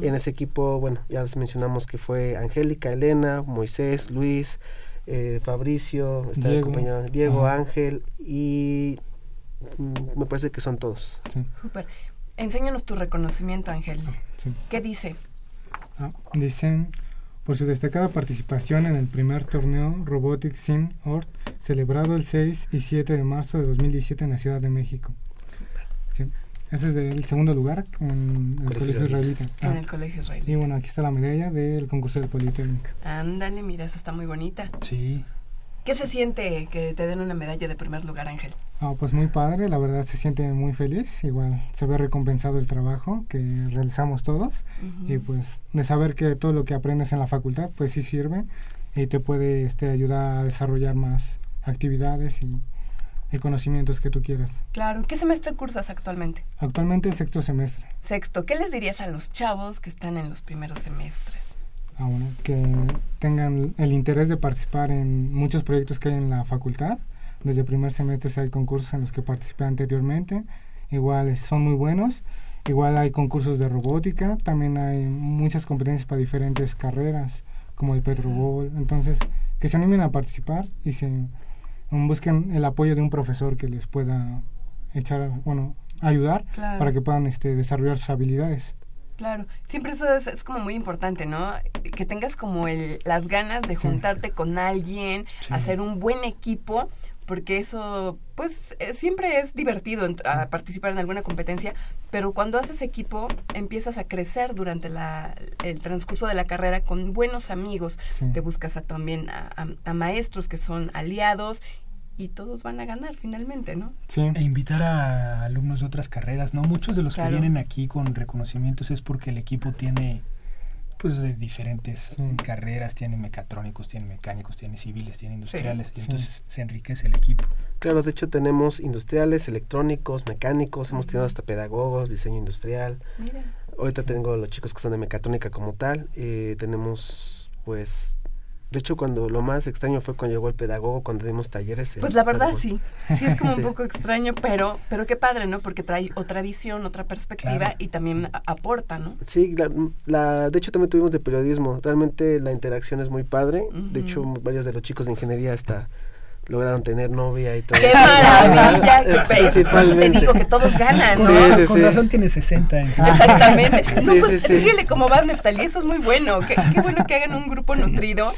En ese equipo, bueno, ya les mencionamos que fue Angélica, Elena, Moisés, Luis, eh, Fabricio, está Diego, el compañero Diego, Ángel y me parece que son todos. Sí. Súper. Enséñanos tu reconocimiento, Ángel. Ah, ¿Qué dice? Ah, dicen, por su destacada participación en el primer torneo Robotics Sim Ort, celebrado el 6 y 7 de marzo de 2017 en la Ciudad de México. Súper. Sí. Ese es el segundo lugar en el Colegio, Israelita. en el Colegio Israelita. Y bueno, aquí está la medalla del concurso del Politécnico. Ándale, mira, esa está muy bonita. Sí. ¿Qué se siente que te den una medalla de primer lugar, Ángel? Ah, pues muy padre, la verdad se siente muy feliz, igual se ve recompensado el trabajo que realizamos todos y pues de saber que todo lo que aprendes en la facultad pues sí sirve y te puede este, ayudar a desarrollar más actividades y, conocimientos que tú quieras. Claro, ¿qué semestre cursas actualmente? Actualmente el sexto semestre. Sexto, ¿qué les dirías a los chavos que están en los primeros semestres? Ah, bueno, que tengan el interés de participar en muchos proyectos que hay en la facultad desde primer semestre hay concursos en los que participé anteriormente, igual son muy buenos. Igual hay concursos de robótica, también hay muchas competencias para diferentes carreras, como el Petrobol. Entonces, que se animen a participar y se um, busquen el apoyo de un profesor que les pueda echar, bueno, ayudar para que puedan este, desarrollar sus habilidades. Claro, siempre eso es, como muy importante, ¿no? Que tengas como el, las ganas de juntarte con alguien, hacer un buen equipo, porque eso, pues, eh, siempre es divertido a participar en alguna competencia, pero cuando haces equipo empiezas a crecer durante la, el transcurso de la carrera con buenos amigos. Sí. Te buscas a, también a, a- a maestros que son aliados y todos van a ganar finalmente, ¿no? Sí. E invitar a alumnos de otras carreras, ¿no? Muchos de los Claro. que vienen aquí con reconocimientos es porque el equipo tiene pues de diferentes Sí. carreras, tiene mecatrónicos, tiene mecánicos, tiene civiles, tiene industriales, y Sí. entonces se enriquece el equipo. Claro, de hecho tenemos industriales, electrónicos, mecánicos, hemos tenido hasta pedagogos, diseño industrial. Mira. Ahorita tengo los chicos que son de mecatrónica como tal. eh, tenemos, pues, de hecho cuando lo más extraño fue cuando llegó el pedagogo, cuando dimos talleres. Pues la verdad sí, sí es como Sí. un poco extraño, pero, pero qué padre, ¿no? Porque trae otra visión, otra perspectiva Claro. y también aporta, ¿no? Sí, la, la- de hecho también tuvimos de periodismo. Realmente la interacción es muy padre. De hecho, varios de los chicos de ingeniería hasta lograron tener novia y todo. ¡Qué maravilla! Eso te Principalmente. digo que todos ganan, ¿no? Sí, sí, con sí. razón tiene 60. entonces. Exactamente. No, Sí, pues sí, sí. síguele como vas, Neftalí, eso es muy bueno. Qué, qué bueno que hagan un grupo nutrido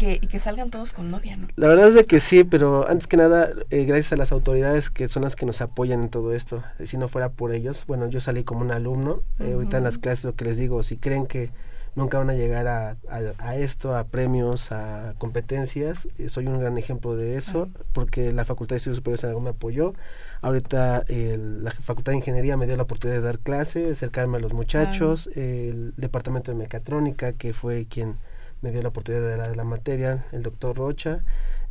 que, y que salgan todos con novia, ¿no? La verdad es de que sí, pero antes que nada, eh, gracias a las autoridades que son las que nos apoyan en todo esto. Eh, Si no fuera por ellos, bueno, yo salí como un alumno. eh, Ahorita en las clases lo que les digo, si creen que nunca van a llegar a, a- a esto, a premios, a competencias, eh, soy un gran ejemplo de eso, porque la Facultad de Estudios Superiores Aragón me apoyó. Ahorita el- la Facultad de Ingeniería me dio la oportunidad de dar clase, acercarme a los muchachos, el Departamento de Mecatrónica, que fue quien me dio la oportunidad de dar la materia, el doctor Rocha,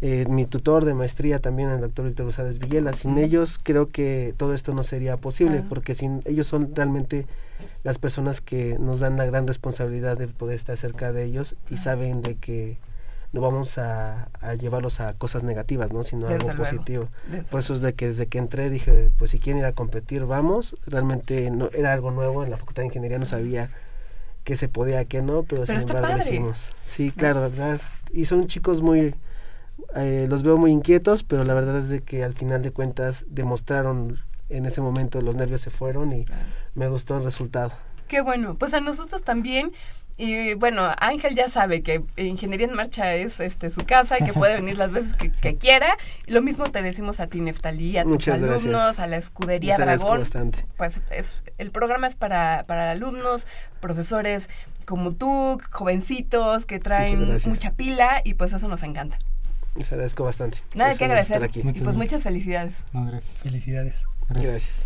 eh, mi tutor de maestría también, el doctor Víctor Rosales Villela. Sin ellos creo que todo esto no sería posible, Claro. porque sin ellos son realmente las personas que nos dan la gran responsabilidad de poder estar cerca de ellos y saben de que no vamos a, a llevarlos a cosas negativas, ¿no? sino a algo luego. positivo. Desde Por eso es de que desde que entré dije, pues si quieren ir a competir, vamos. Realmente no era algo nuevo, en la Facultad de Ingeniería no sabía qué se podía, qué no, pero, Pero sin está embargo lo padre. hicimos. Sí, claro, ¿verdad? Y son chicos muy, eh, los veo muy inquietos, pero la verdad es de que al final de cuentas demostraron en ese momento los nervios se fueron y me gustó el resultado. Qué bueno. Pues a nosotros también. Y bueno, Ángel ya sabe que Ingeniería en Marcha es este su casa y que puede venir las veces que, que quiera. Lo mismo te decimos a ti, Neftalí, a tus gracias. alumnos, a la Escudería Les agradezco Dragón. bastante. Pues es, el programa es para, para alumnos, profesores como tú, jovencitos que traen gracias. mucha pila y pues eso nos encanta. Les agradezco bastante. Nada Eso que agradecer. aquí. Y pues Muchas muchas felicidades. No, gracias. Felicidades. Gracias.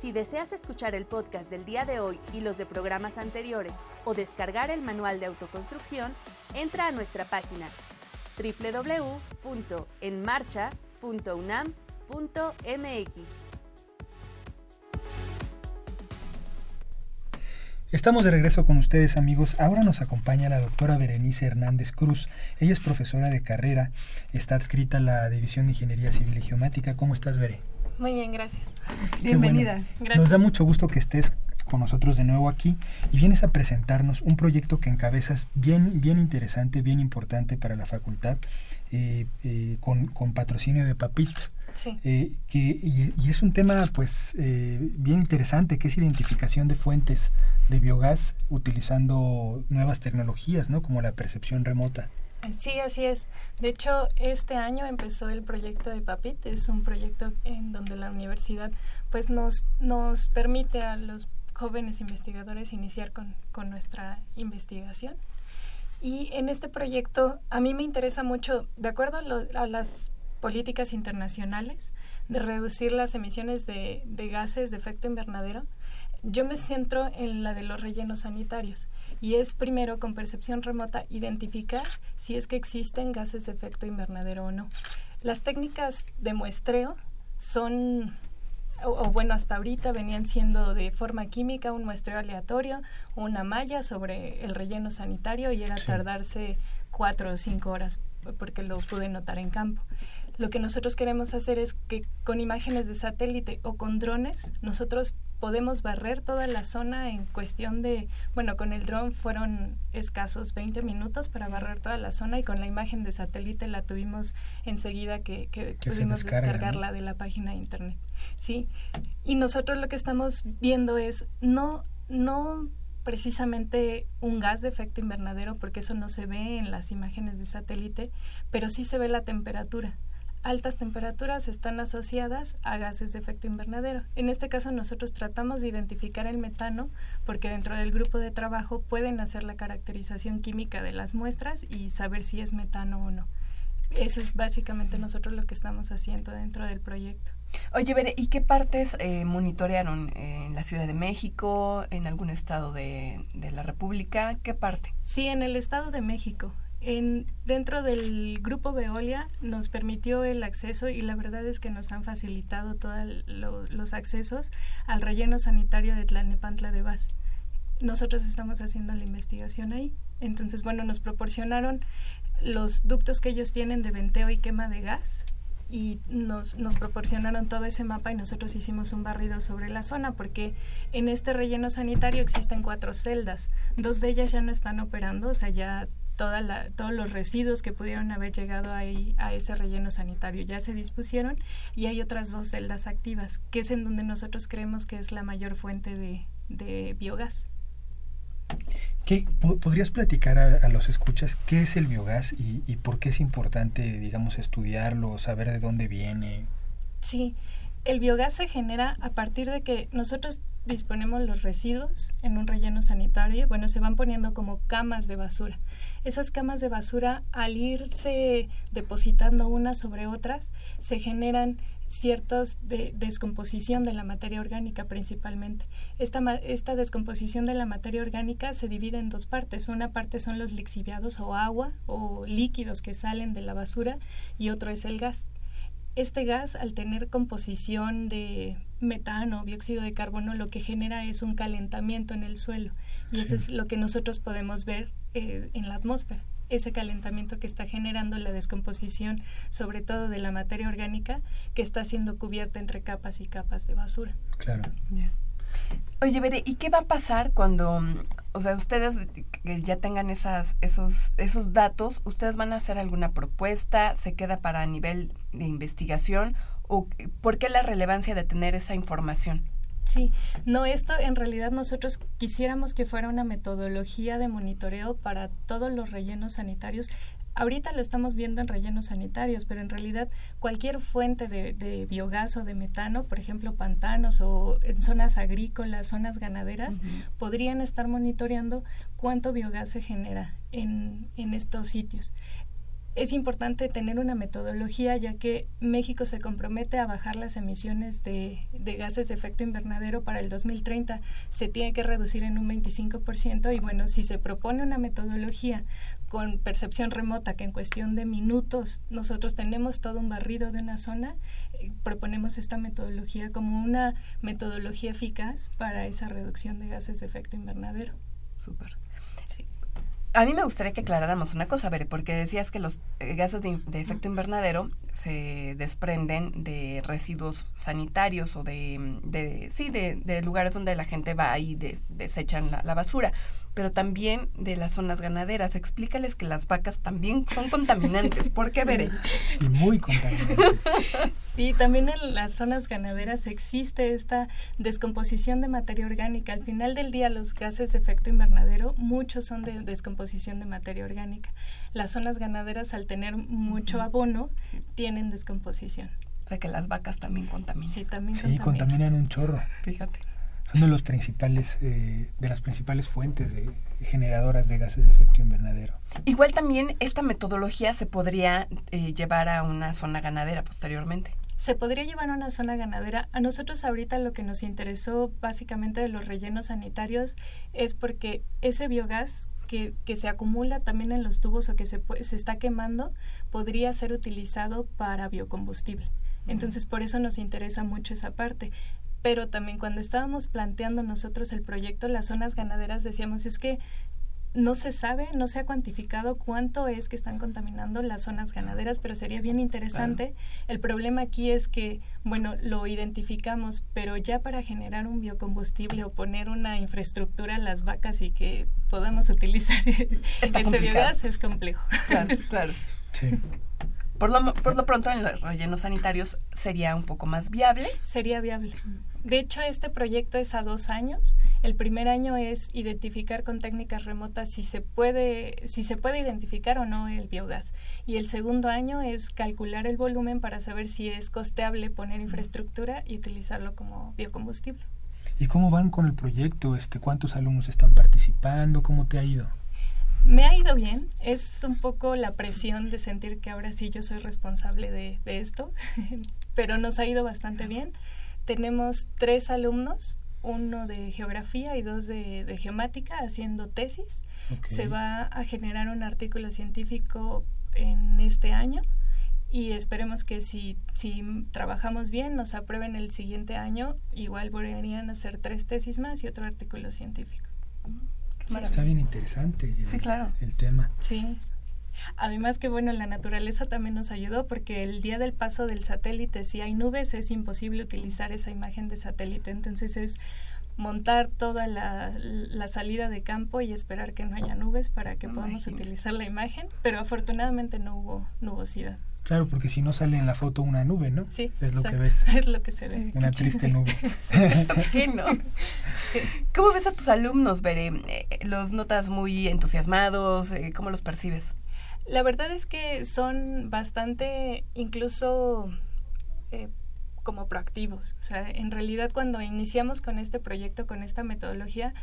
Si deseas escuchar el podcast del día de hoy y los de programas anteriores o descargar el manual de autoconstrucción, entra a nuestra página www.enmarcha.unam.mx. Estamos de regreso con ustedes amigos. Ahora nos acompaña la doctora Berenice Hernández Cruz. Ella es profesora de carrera, está adscrita a la División de Ingeniería Civil y Geomática. ¿Cómo estás, Bere? Muy bien, gracias. Bienvenida. bueno. Gracias. Nos da mucho gusto que estés con nosotros de nuevo aquí y vienes a presentarnos un proyecto que encabezas bien, bien interesante, bien importante para la facultad, eh, eh, con, con patrocinio de PAPIT. Sí. Eh, que, y, y es un tema pues eh, bien interesante, que es identificación de fuentes de biogás utilizando nuevas tecnologías, ¿no? Como la percepción remota. Sí, así es. De hecho, este año empezó el proyecto de PAPIT. Es un proyecto en donde la universidad pues nos, nos permite a los jóvenes investigadores iniciar con, con nuestra investigación. Y en este proyecto a mí me interesa mucho, de acuerdo a, las políticas internacionales, de reducir las emisiones de, de gases de efecto invernadero, yo me centro en la de los rellenos sanitarios y es primero con percepción remota identificar si es que existen gases de efecto invernadero o no. Las técnicas de muestreo son, o, o, bueno, hasta ahorita venían siendo de forma química un muestreo aleatorio, una malla sobre el relleno sanitario y era tardarse cuatro o cinco horas porque lo pude notar en campo. Lo que nosotros queremos hacer es que con imágenes de satélite o con drones, nosotros podemos barrer toda la zona en cuestión de, bueno, con el dron fueron escasos 20 minutos para barrer toda la zona y con la imagen de satélite la tuvimos enseguida que, que, que pudimos descarga, descargarla ¿no? de la página de internet. Sí, y nosotros lo que estamos viendo es no, no precisamente un gas de efecto invernadero, porque eso no se ve en las imágenes de satélite, pero sí se ve la temperatura altas temperaturas están asociadas a gases de efecto invernadero. En este caso nosotros tratamos de identificar el metano porque dentro del grupo de trabajo pueden hacer la caracterización química de las muestras y saber si es metano o no. Eso es básicamente nosotros lo que estamos haciendo dentro del proyecto. Oye, Bere, ¿y qué partes eh, monitorearon en la Ciudad de México, en algún estado de, de la República? ¿Qué parte? Sí, en el Estado de México. En, dentro del grupo Veolia nos permitió el acceso y la verdad es que nos han facilitado todos lo, los accesos al relleno sanitario de Tlalnepantla de Vaz. Nosotros estamos haciendo la investigación ahí. Entonces, bueno, nos proporcionaron los ductos que ellos tienen de venteo y quema de gas y nos, nos, proporcionaron todo ese mapa y nosotros hicimos un barrido sobre la zona porque en este relleno sanitario existen cuatro celdas. Dos de ellas ya no están operando, o sea, ya toda la, todos los residuos que pudieron haber llegado ahí a ese relleno sanitario ya se dispusieron y hay otras dos celdas activas, que es en donde nosotros creemos que es la mayor fuente de, de biogás. ¿Qué, ¿Podrías platicar a, a, los escuchas qué es el biogás y, y, por qué es importante, digamos, estudiarlo, saber de dónde viene? Sí, el biogás se genera a partir de que nosotros disponemos los residuos en un relleno sanitario, bueno, se van poniendo como camas de basura. Esas camas de basura, al irse depositando unas sobre otras, se generan ciertos de descomposición de la materia orgánica principalmente. Esta, esta descomposición de la materia orgánica se divide en dos partes. Una parte son los lixiviados o agua o líquidos que salen de la basura y otro es el gas. Este gas, al tener composición de metano, dióxido de carbono, lo que genera es un calentamiento en el suelo. Y sí. eso es lo que nosotros podemos ver eh, en la atmósfera. Ese calentamiento que está generando la descomposición, sobre todo de la materia orgánica, que está siendo cubierta entre capas y capas de basura. Claro. Yeah. Oye, Bere, ¿y qué va a pasar cuando, o sea, ustedes que ya tengan esas, esos, esos datos, ustedes van a hacer alguna propuesta, se queda para nivel de investigación o por qué la relevancia de tener esa información? Sí, no, esto en realidad nosotros quisiéramos que fuera una metodología de monitoreo para todos los rellenos sanitarios. Ahorita lo estamos viendo en rellenos sanitarios, pero en realidad cualquier fuente de, de biogás o de metano, por ejemplo pantanos o en zonas agrícolas, zonas ganaderas, uh -huh. podrían estar monitoreando cuánto biogás se genera en, en estos sitios es importante tener una metodología ya que México se compromete a bajar las emisiones de, de, gases de efecto invernadero para el 2030. Se tiene que reducir en un 25% y bueno, si se propone una metodología con percepción remota que en cuestión de minutos nosotros tenemos todo un barrido de una zona, eh, proponemos esta metodología como una metodología eficaz para esa reducción de gases de efecto invernadero. Súper. Sí. A mí me gustaría que aclaráramos una cosa, Bere, porque decías que los eh, gases de, de, efecto invernadero se desprenden de residuos sanitarios o de, de sí, de, de, lugares donde la gente va y de, desechan la, la, basura. Pero también de las zonas ganaderas. Explícales que las vacas también son contaminantes. ¿Por qué, Bere? Y muy contaminantes. Sí, también en las zonas ganaderas existe esta descomposición de materia orgánica. Al final del día, los gases de efecto invernadero, muchos son de descomposición de materia orgánica. Las zonas ganaderas, al tener mucho abono, tienen descomposición. O sea que las vacas también contaminan. Sí, también Sí, contaminan un chorro. Fíjate. Son de los principales, eh, de las principales fuentes de generadoras de gases de efecto invernadero. Igual también esta metodología se podría eh, llevar a una zona ganadera posteriormente. Se podría llevar a una zona ganadera. A nosotros ahorita lo que nos interesó básicamente de los rellenos sanitarios es porque ese biogás que, que, se acumula también en los tubos o que se, se está quemando podría ser utilizado para biocombustible. Entonces, por eso nos interesa mucho esa parte. Pero también cuando estábamos planteando nosotros el proyecto, las zonas ganaderas decíamos, es que no se sabe, no se ha cuantificado cuánto es que están contaminando las zonas ganaderas, pero sería bien interesante. Claro. El problema aquí es que, bueno, lo identificamos, pero ya para generar un biocombustible o poner una infraestructura a las vacas y que podamos utilizar ese biogás es complejo. Claro, claro. Sí. Por lo, por lo pronto, en los rellenos sanitarios sería un poco más viable. Sería viable. De hecho, este proyecto es a dos años. El primer año es identificar con técnicas remotas si se puede, si se puede identificar o no el biogás. Y el segundo año es calcular el volumen para saber si es costeable poner infraestructura y utilizarlo como biocombustible. ¿Y cómo van con el proyecto? Este, ¿Cuántos alumnos están participando? ¿Cómo te ha ido? Me ha ido bien, es un poco la presión de sentir que ahora sí yo soy responsable de, de esto, pero nos ha ido bastante bien. Tenemos tres alumnos, uno de geografía y dos de, de geomática haciendo tesis. Okay. Se va a generar un artículo científico en este año y esperemos que si, si trabajamos bien nos aprueben el siguiente año, igual volverían a hacer tres tesis más y otro artículo científico. Sí. Está bien interesante el, sí, claro. el tema. Sí. Además que bueno, la naturaleza también nos ayudó porque el día del paso del satélite, si hay nubes, es imposible utilizar esa imagen de satélite. Entonces es montar toda la, la salida de campo y esperar que no haya nubes para que podamos utilizar la imagen. Pero afortunadamente no hubo nubosidad. Claro, porque si no sale en la foto una nube, ¿no? Sí. Es lo exacto. que ves. Es lo que se ve. Una triste nube. ¿Qué no? Sí. ¿Cómo ves a tus alumnos, Bere? Eh, ¿Los notas muy entusiasmados? Eh, ¿Cómo los percibes? La verdad es que son bastante, incluso eh, como proactivos. O sea, en realidad cuando iniciamos con este proyecto, con esta metodología,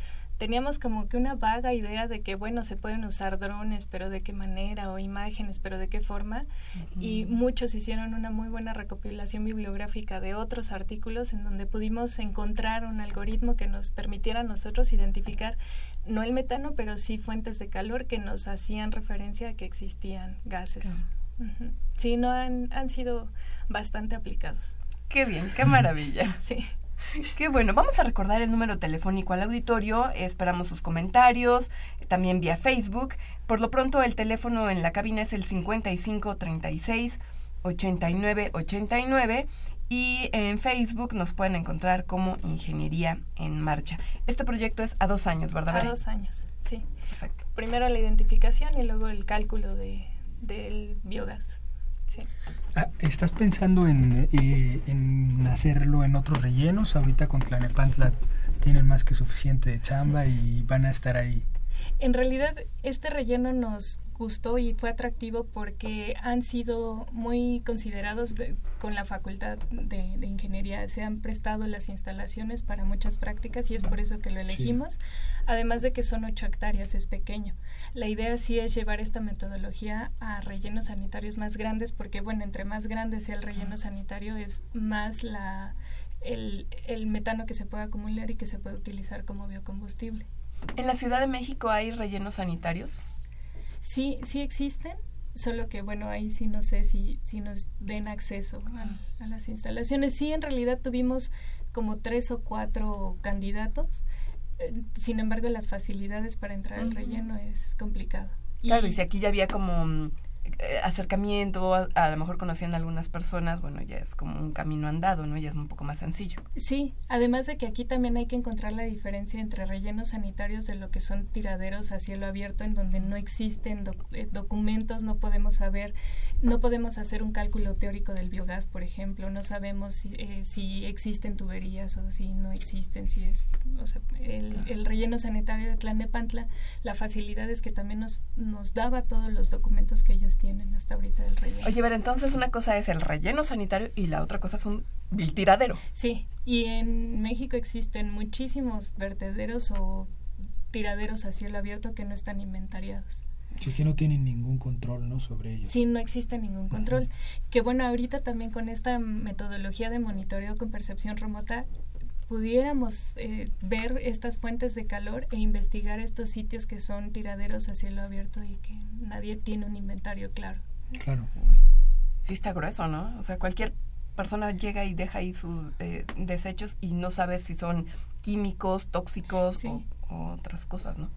teníamos como que una vaga idea de que, bueno, se pueden usar drones, pero de qué manera, o imágenes, pero de qué forma. Uh -huh. Y muchos hicieron una muy buena recopilación bibliográfica de otros artículos en donde pudimos encontrar un algoritmo que nos permitiera a nosotros identificar no el metano, pero sí fuentes de calor que nos hacían referencia a que existían gases. Uh -huh. Sí, no han, han sido bastante aplicados. Qué bien, qué maravilla. sí. Qué bueno, vamos a recordar el número telefónico al auditorio, esperamos sus comentarios, también vía Facebook. Por lo pronto el teléfono en la cabina es el 55 36 89 89 y en Facebook nos pueden encontrar como Ingeniería en Marcha. Este proyecto es a dos años, ¿verdad? A dos años, sí. Perfecto. Primero la identificación y luego el cálculo de, del biogás. Sí. Ah, ¿Estás pensando en, eh, en, hacerlo en otros rellenos? Ahorita con Tlanepantla tienen más que suficiente chamba y van a estar ahí. En realidad, este relleno nos gustó y fue atractivo porque han sido muy considerados de, con la facultad de, de, ingeniería. Se han prestado las instalaciones para muchas prácticas y es por eso que lo elegimos. Sí. Además de que son ocho hectáreas, es pequeño. La idea sí es llevar esta metodología a rellenos sanitarios más grandes porque, bueno, entre más grande sea el relleno sanitario es más la, el, el metano que se puede acumular y que se puede utilizar como biocombustible. ¿En la Ciudad de México hay rellenos sanitarios? Sí, sí existen, solo que bueno, ahí sí no sé si, si nos den acceso a, a, las instalaciones. Sí, en realidad tuvimos como tres o cuatro candidatos, eh, sin embargo las facilidades para entrar uh -huh. al relleno es complicado. Claro, y, y si aquí ya había como eh, acercamiento, a, a, lo mejor conociendo a algunas personas, bueno, ya es como un camino andado, ¿no? Ya es un poco más sencillo. Sí, además de que aquí también hay que encontrar la diferencia entre rellenos sanitarios de lo que son tiraderos a cielo abierto, en donde no existen doc eh, documentos, no podemos saber, no podemos hacer un cálculo teórico del biogás, por ejemplo, no sabemos si, eh, si existen tuberías o si no existen, si es, o sea, el, el relleno sanitario de Tlanepantla, la facilidad es que también nos, nos daba todos los documentos que ellos tienen hasta ahorita del relleno. Oye, ver, entonces una cosa es el relleno sanitario y la otra cosa es un tiradero. Sí, y en México existen muchísimos vertederos o tiraderos a cielo abierto que no están inventariados. Sí, que no tienen ningún control, ¿no? Sobre ellos. Sí, no existe ningún control. -huh. Que bueno, ahorita también con esta metodología de monitoreo con percepción remota pudiéramos eh, ver estas fuentes de calor e investigar estos sitios que son tiraderos a cielo abierto y que nadie tiene un inventario claro. Claro. Sí está grueso, ¿no? O sea, cualquier persona llega y deja ahí sus eh, desechos y no sabe si son químicos, tóxicos sí. o, o, otras cosas, ¿no?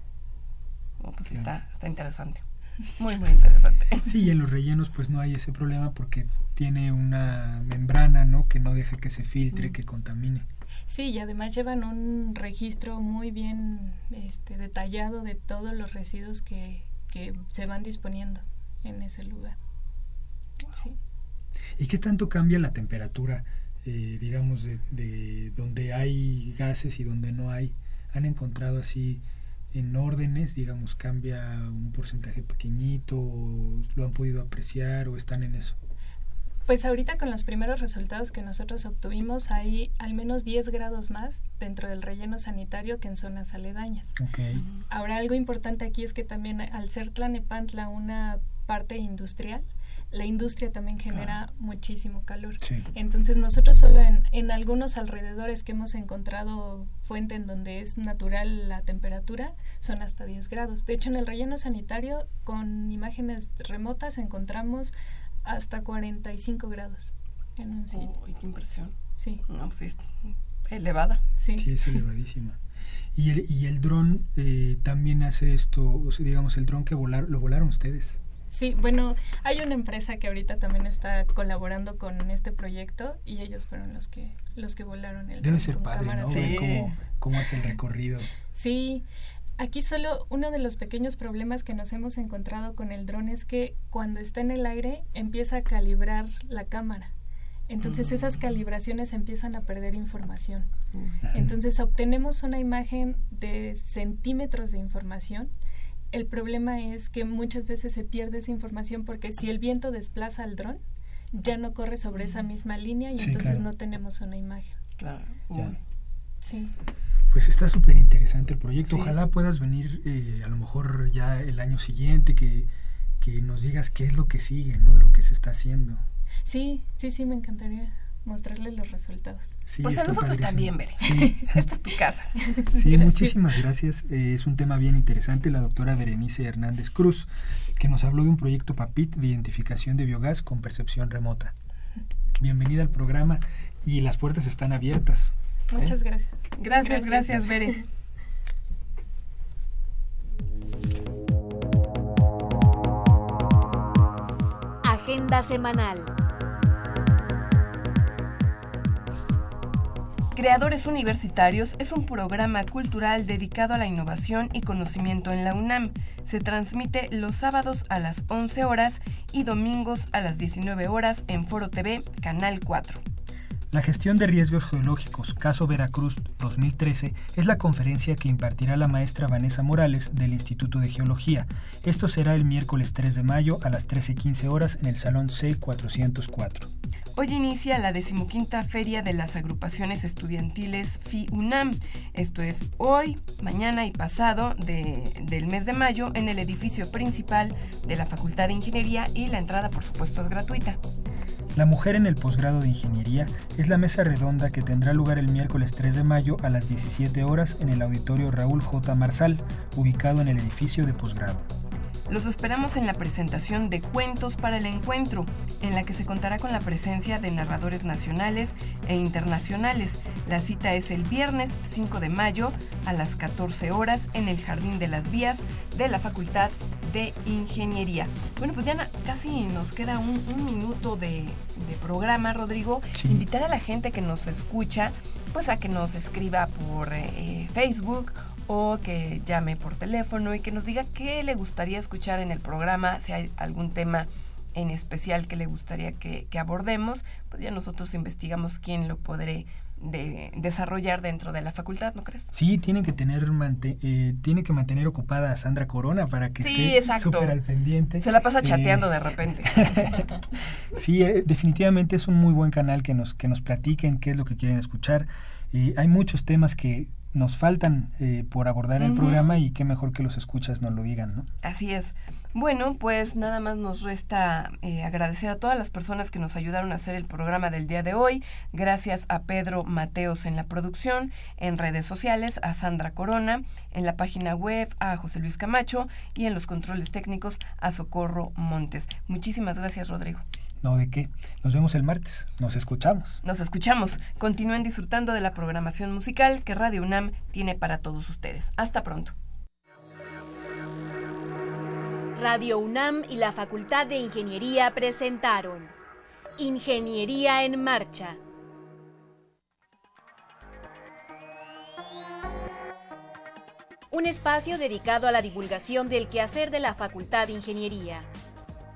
Oh, pues sí está, está interesante. Muy, muy interesante. Sí, y en los rellenos pues no hay ese problema porque tiene una membrana, ¿no? Que no deja que se filtre, mm. que contamine. Sí, y además llevan un registro muy bien este, detallado de todos los residuos que, que se van disponiendo en ese lugar. Wow. Sí. ¿Y qué tanto cambia la temperatura, eh, digamos, de, de, donde hay gases y donde no hay? ¿Han encontrado así en órdenes, digamos, cambia un porcentaje pequeñito? ¿Lo han podido apreciar o están en eso? Pues ahorita con los primeros resultados que nosotros obtuvimos hay al menos 10 grados más dentro del relleno sanitario que en zonas aledañas. Okay. Ahora algo importante aquí es que también al ser Tlanepantla una parte industrial, la industria también genera muchísimo calor. Sí. Entonces nosotros solo en, en, algunos alrededores que hemos encontrado fuente en donde es natural la temperatura son hasta 10 grados. De hecho en el relleno sanitario con imágenes remotas encontramos hasta 45 grados en un sitio. Oh, ¡Qué impresión! Sí. No, pues es elevada. Sí. sí, es elevadísima. Y el, y el dron eh, también hace esto, o sea, digamos, el dron que volar, lo volaron ustedes. Sí, bueno, hay una empresa que ahorita también está colaborando con este proyecto y ellos fueron los que los que volaron el Debe ser padre, cámaras. ¿no? Sí. Ver cómo, cómo hace el recorrido. Sí, Aquí solo uno de los pequeños problemas que nos hemos encontrado con el dron es que cuando está en el aire empieza a calibrar la cámara. Entonces Mm. esas calibraciones empiezan a perder información. Entonces obtenemos una imagen de centímetros de información. El problema es que muchas veces se pierde esa información porque si el viento desplaza al dron, ya no corre sobre esa misma línea y Sí, entonces claro. no tenemos una imagen. Claro. Sí. Pues está súper interesante el proyecto. Sí. Ojalá puedas venir eh, a lo mejor ya el año siguiente, que, que nos digas qué es lo que sigue, ¿no? lo que se está haciendo. Sí, sí, sí, me encantaría mostrarles los resultados. Sí, Pues a nosotros padrísimo. también, Bere. Sí, Esta es tu casa. sí Gracias. muchísimas gracias. Eh, es un tema bien interesante. La doctora Berenice Hernández Cruz, que nos habló de un proyecto PAPIT de identificación de biogás con percepción remota. Bienvenida al programa y las puertas están abiertas. Muchas gracias. Gracias, Gracias. gracias, Bere. Agenda semanal. Creadores Universitarios es un programa cultural dedicado a la innovación y conocimiento en la UNAM. Se transmite los sábados a las 11 horas y domingos a las 19 horas en Foro TV, Canal 4. La gestión de riesgos geológicos, caso Veracruz 2013, es la conferencia que impartirá la maestra Vanessa Morales del Instituto de Geología. Esto será el miércoles 3 de mayo a las 13.15 horas en el Salón C404. Hoy inicia la decimoquinta Feria de las Agrupaciones Estudiantiles FI UNAM. Esto es hoy, mañana y pasado de- del mes de mayo en el edificio principal de la Facultad de Ingeniería y la entrada, por supuesto, es gratuita. La mujer en el posgrado de Ingeniería es la mesa redonda que tendrá lugar el miércoles 3 de mayo a las 17 horas en el auditorio Raúl J. Marsal, ubicado en el edificio de posgrado. Los esperamos en la presentación de Cuentos para el Encuentro, en la que se contará con la presencia de narradores nacionales e internacionales. La cita es el viernes 5 de mayo a las 14 horas en el Jardín de las Vías de la Facultad de Ingeniería. Bueno, pues ya casi nos queda un, minuto de, programa, Rodrigo. Invitar a la gente que nos escucha, pues a que nos escriba por eh, Facebook o que llame por teléfono y que nos diga qué le gustaría escuchar en el programa, si hay algún tema en especial que le gustaría que, abordemos, pues ya nosotros investigamos quién lo podré de desarrollar dentro de la facultad, ¿no crees? Sí, tiene que tener eh, tiene que mantener ocupada a Sandra Corona para que sí, esté súper al pendiente. Se la pasa eh, chateando de repente. sí, eh, definitivamente es un muy buen canal que nos que nos platiquen qué es lo que quieren escuchar. hay muchos temas que nos faltan por abordar el programa y qué mejor que los escuchas nos lo digan, ¿no? Así es. Bueno, pues nada más nos resta eh, agradecer a todas las personas que nos ayudaron a hacer el programa del día de hoy. Gracias a Pedro Mateos en la producción, en redes sociales, a Sandra Corona, en la página web, a José Luis Camacho y en los controles técnicos a Socorro Montes. Muchísimas gracias, Rodrigo. No, ¿de qué? Nos vemos el martes. Nos escuchamos. Nos escuchamos. Continúen disfrutando de la programación musical que Radio UNAM tiene para todos ustedes. Hasta pronto. Radio UNAM y la Facultad de Ingeniería presentaron Ingeniería en Marcha. Un espacio dedicado a la divulgación del quehacer de la Facultad de Ingeniería.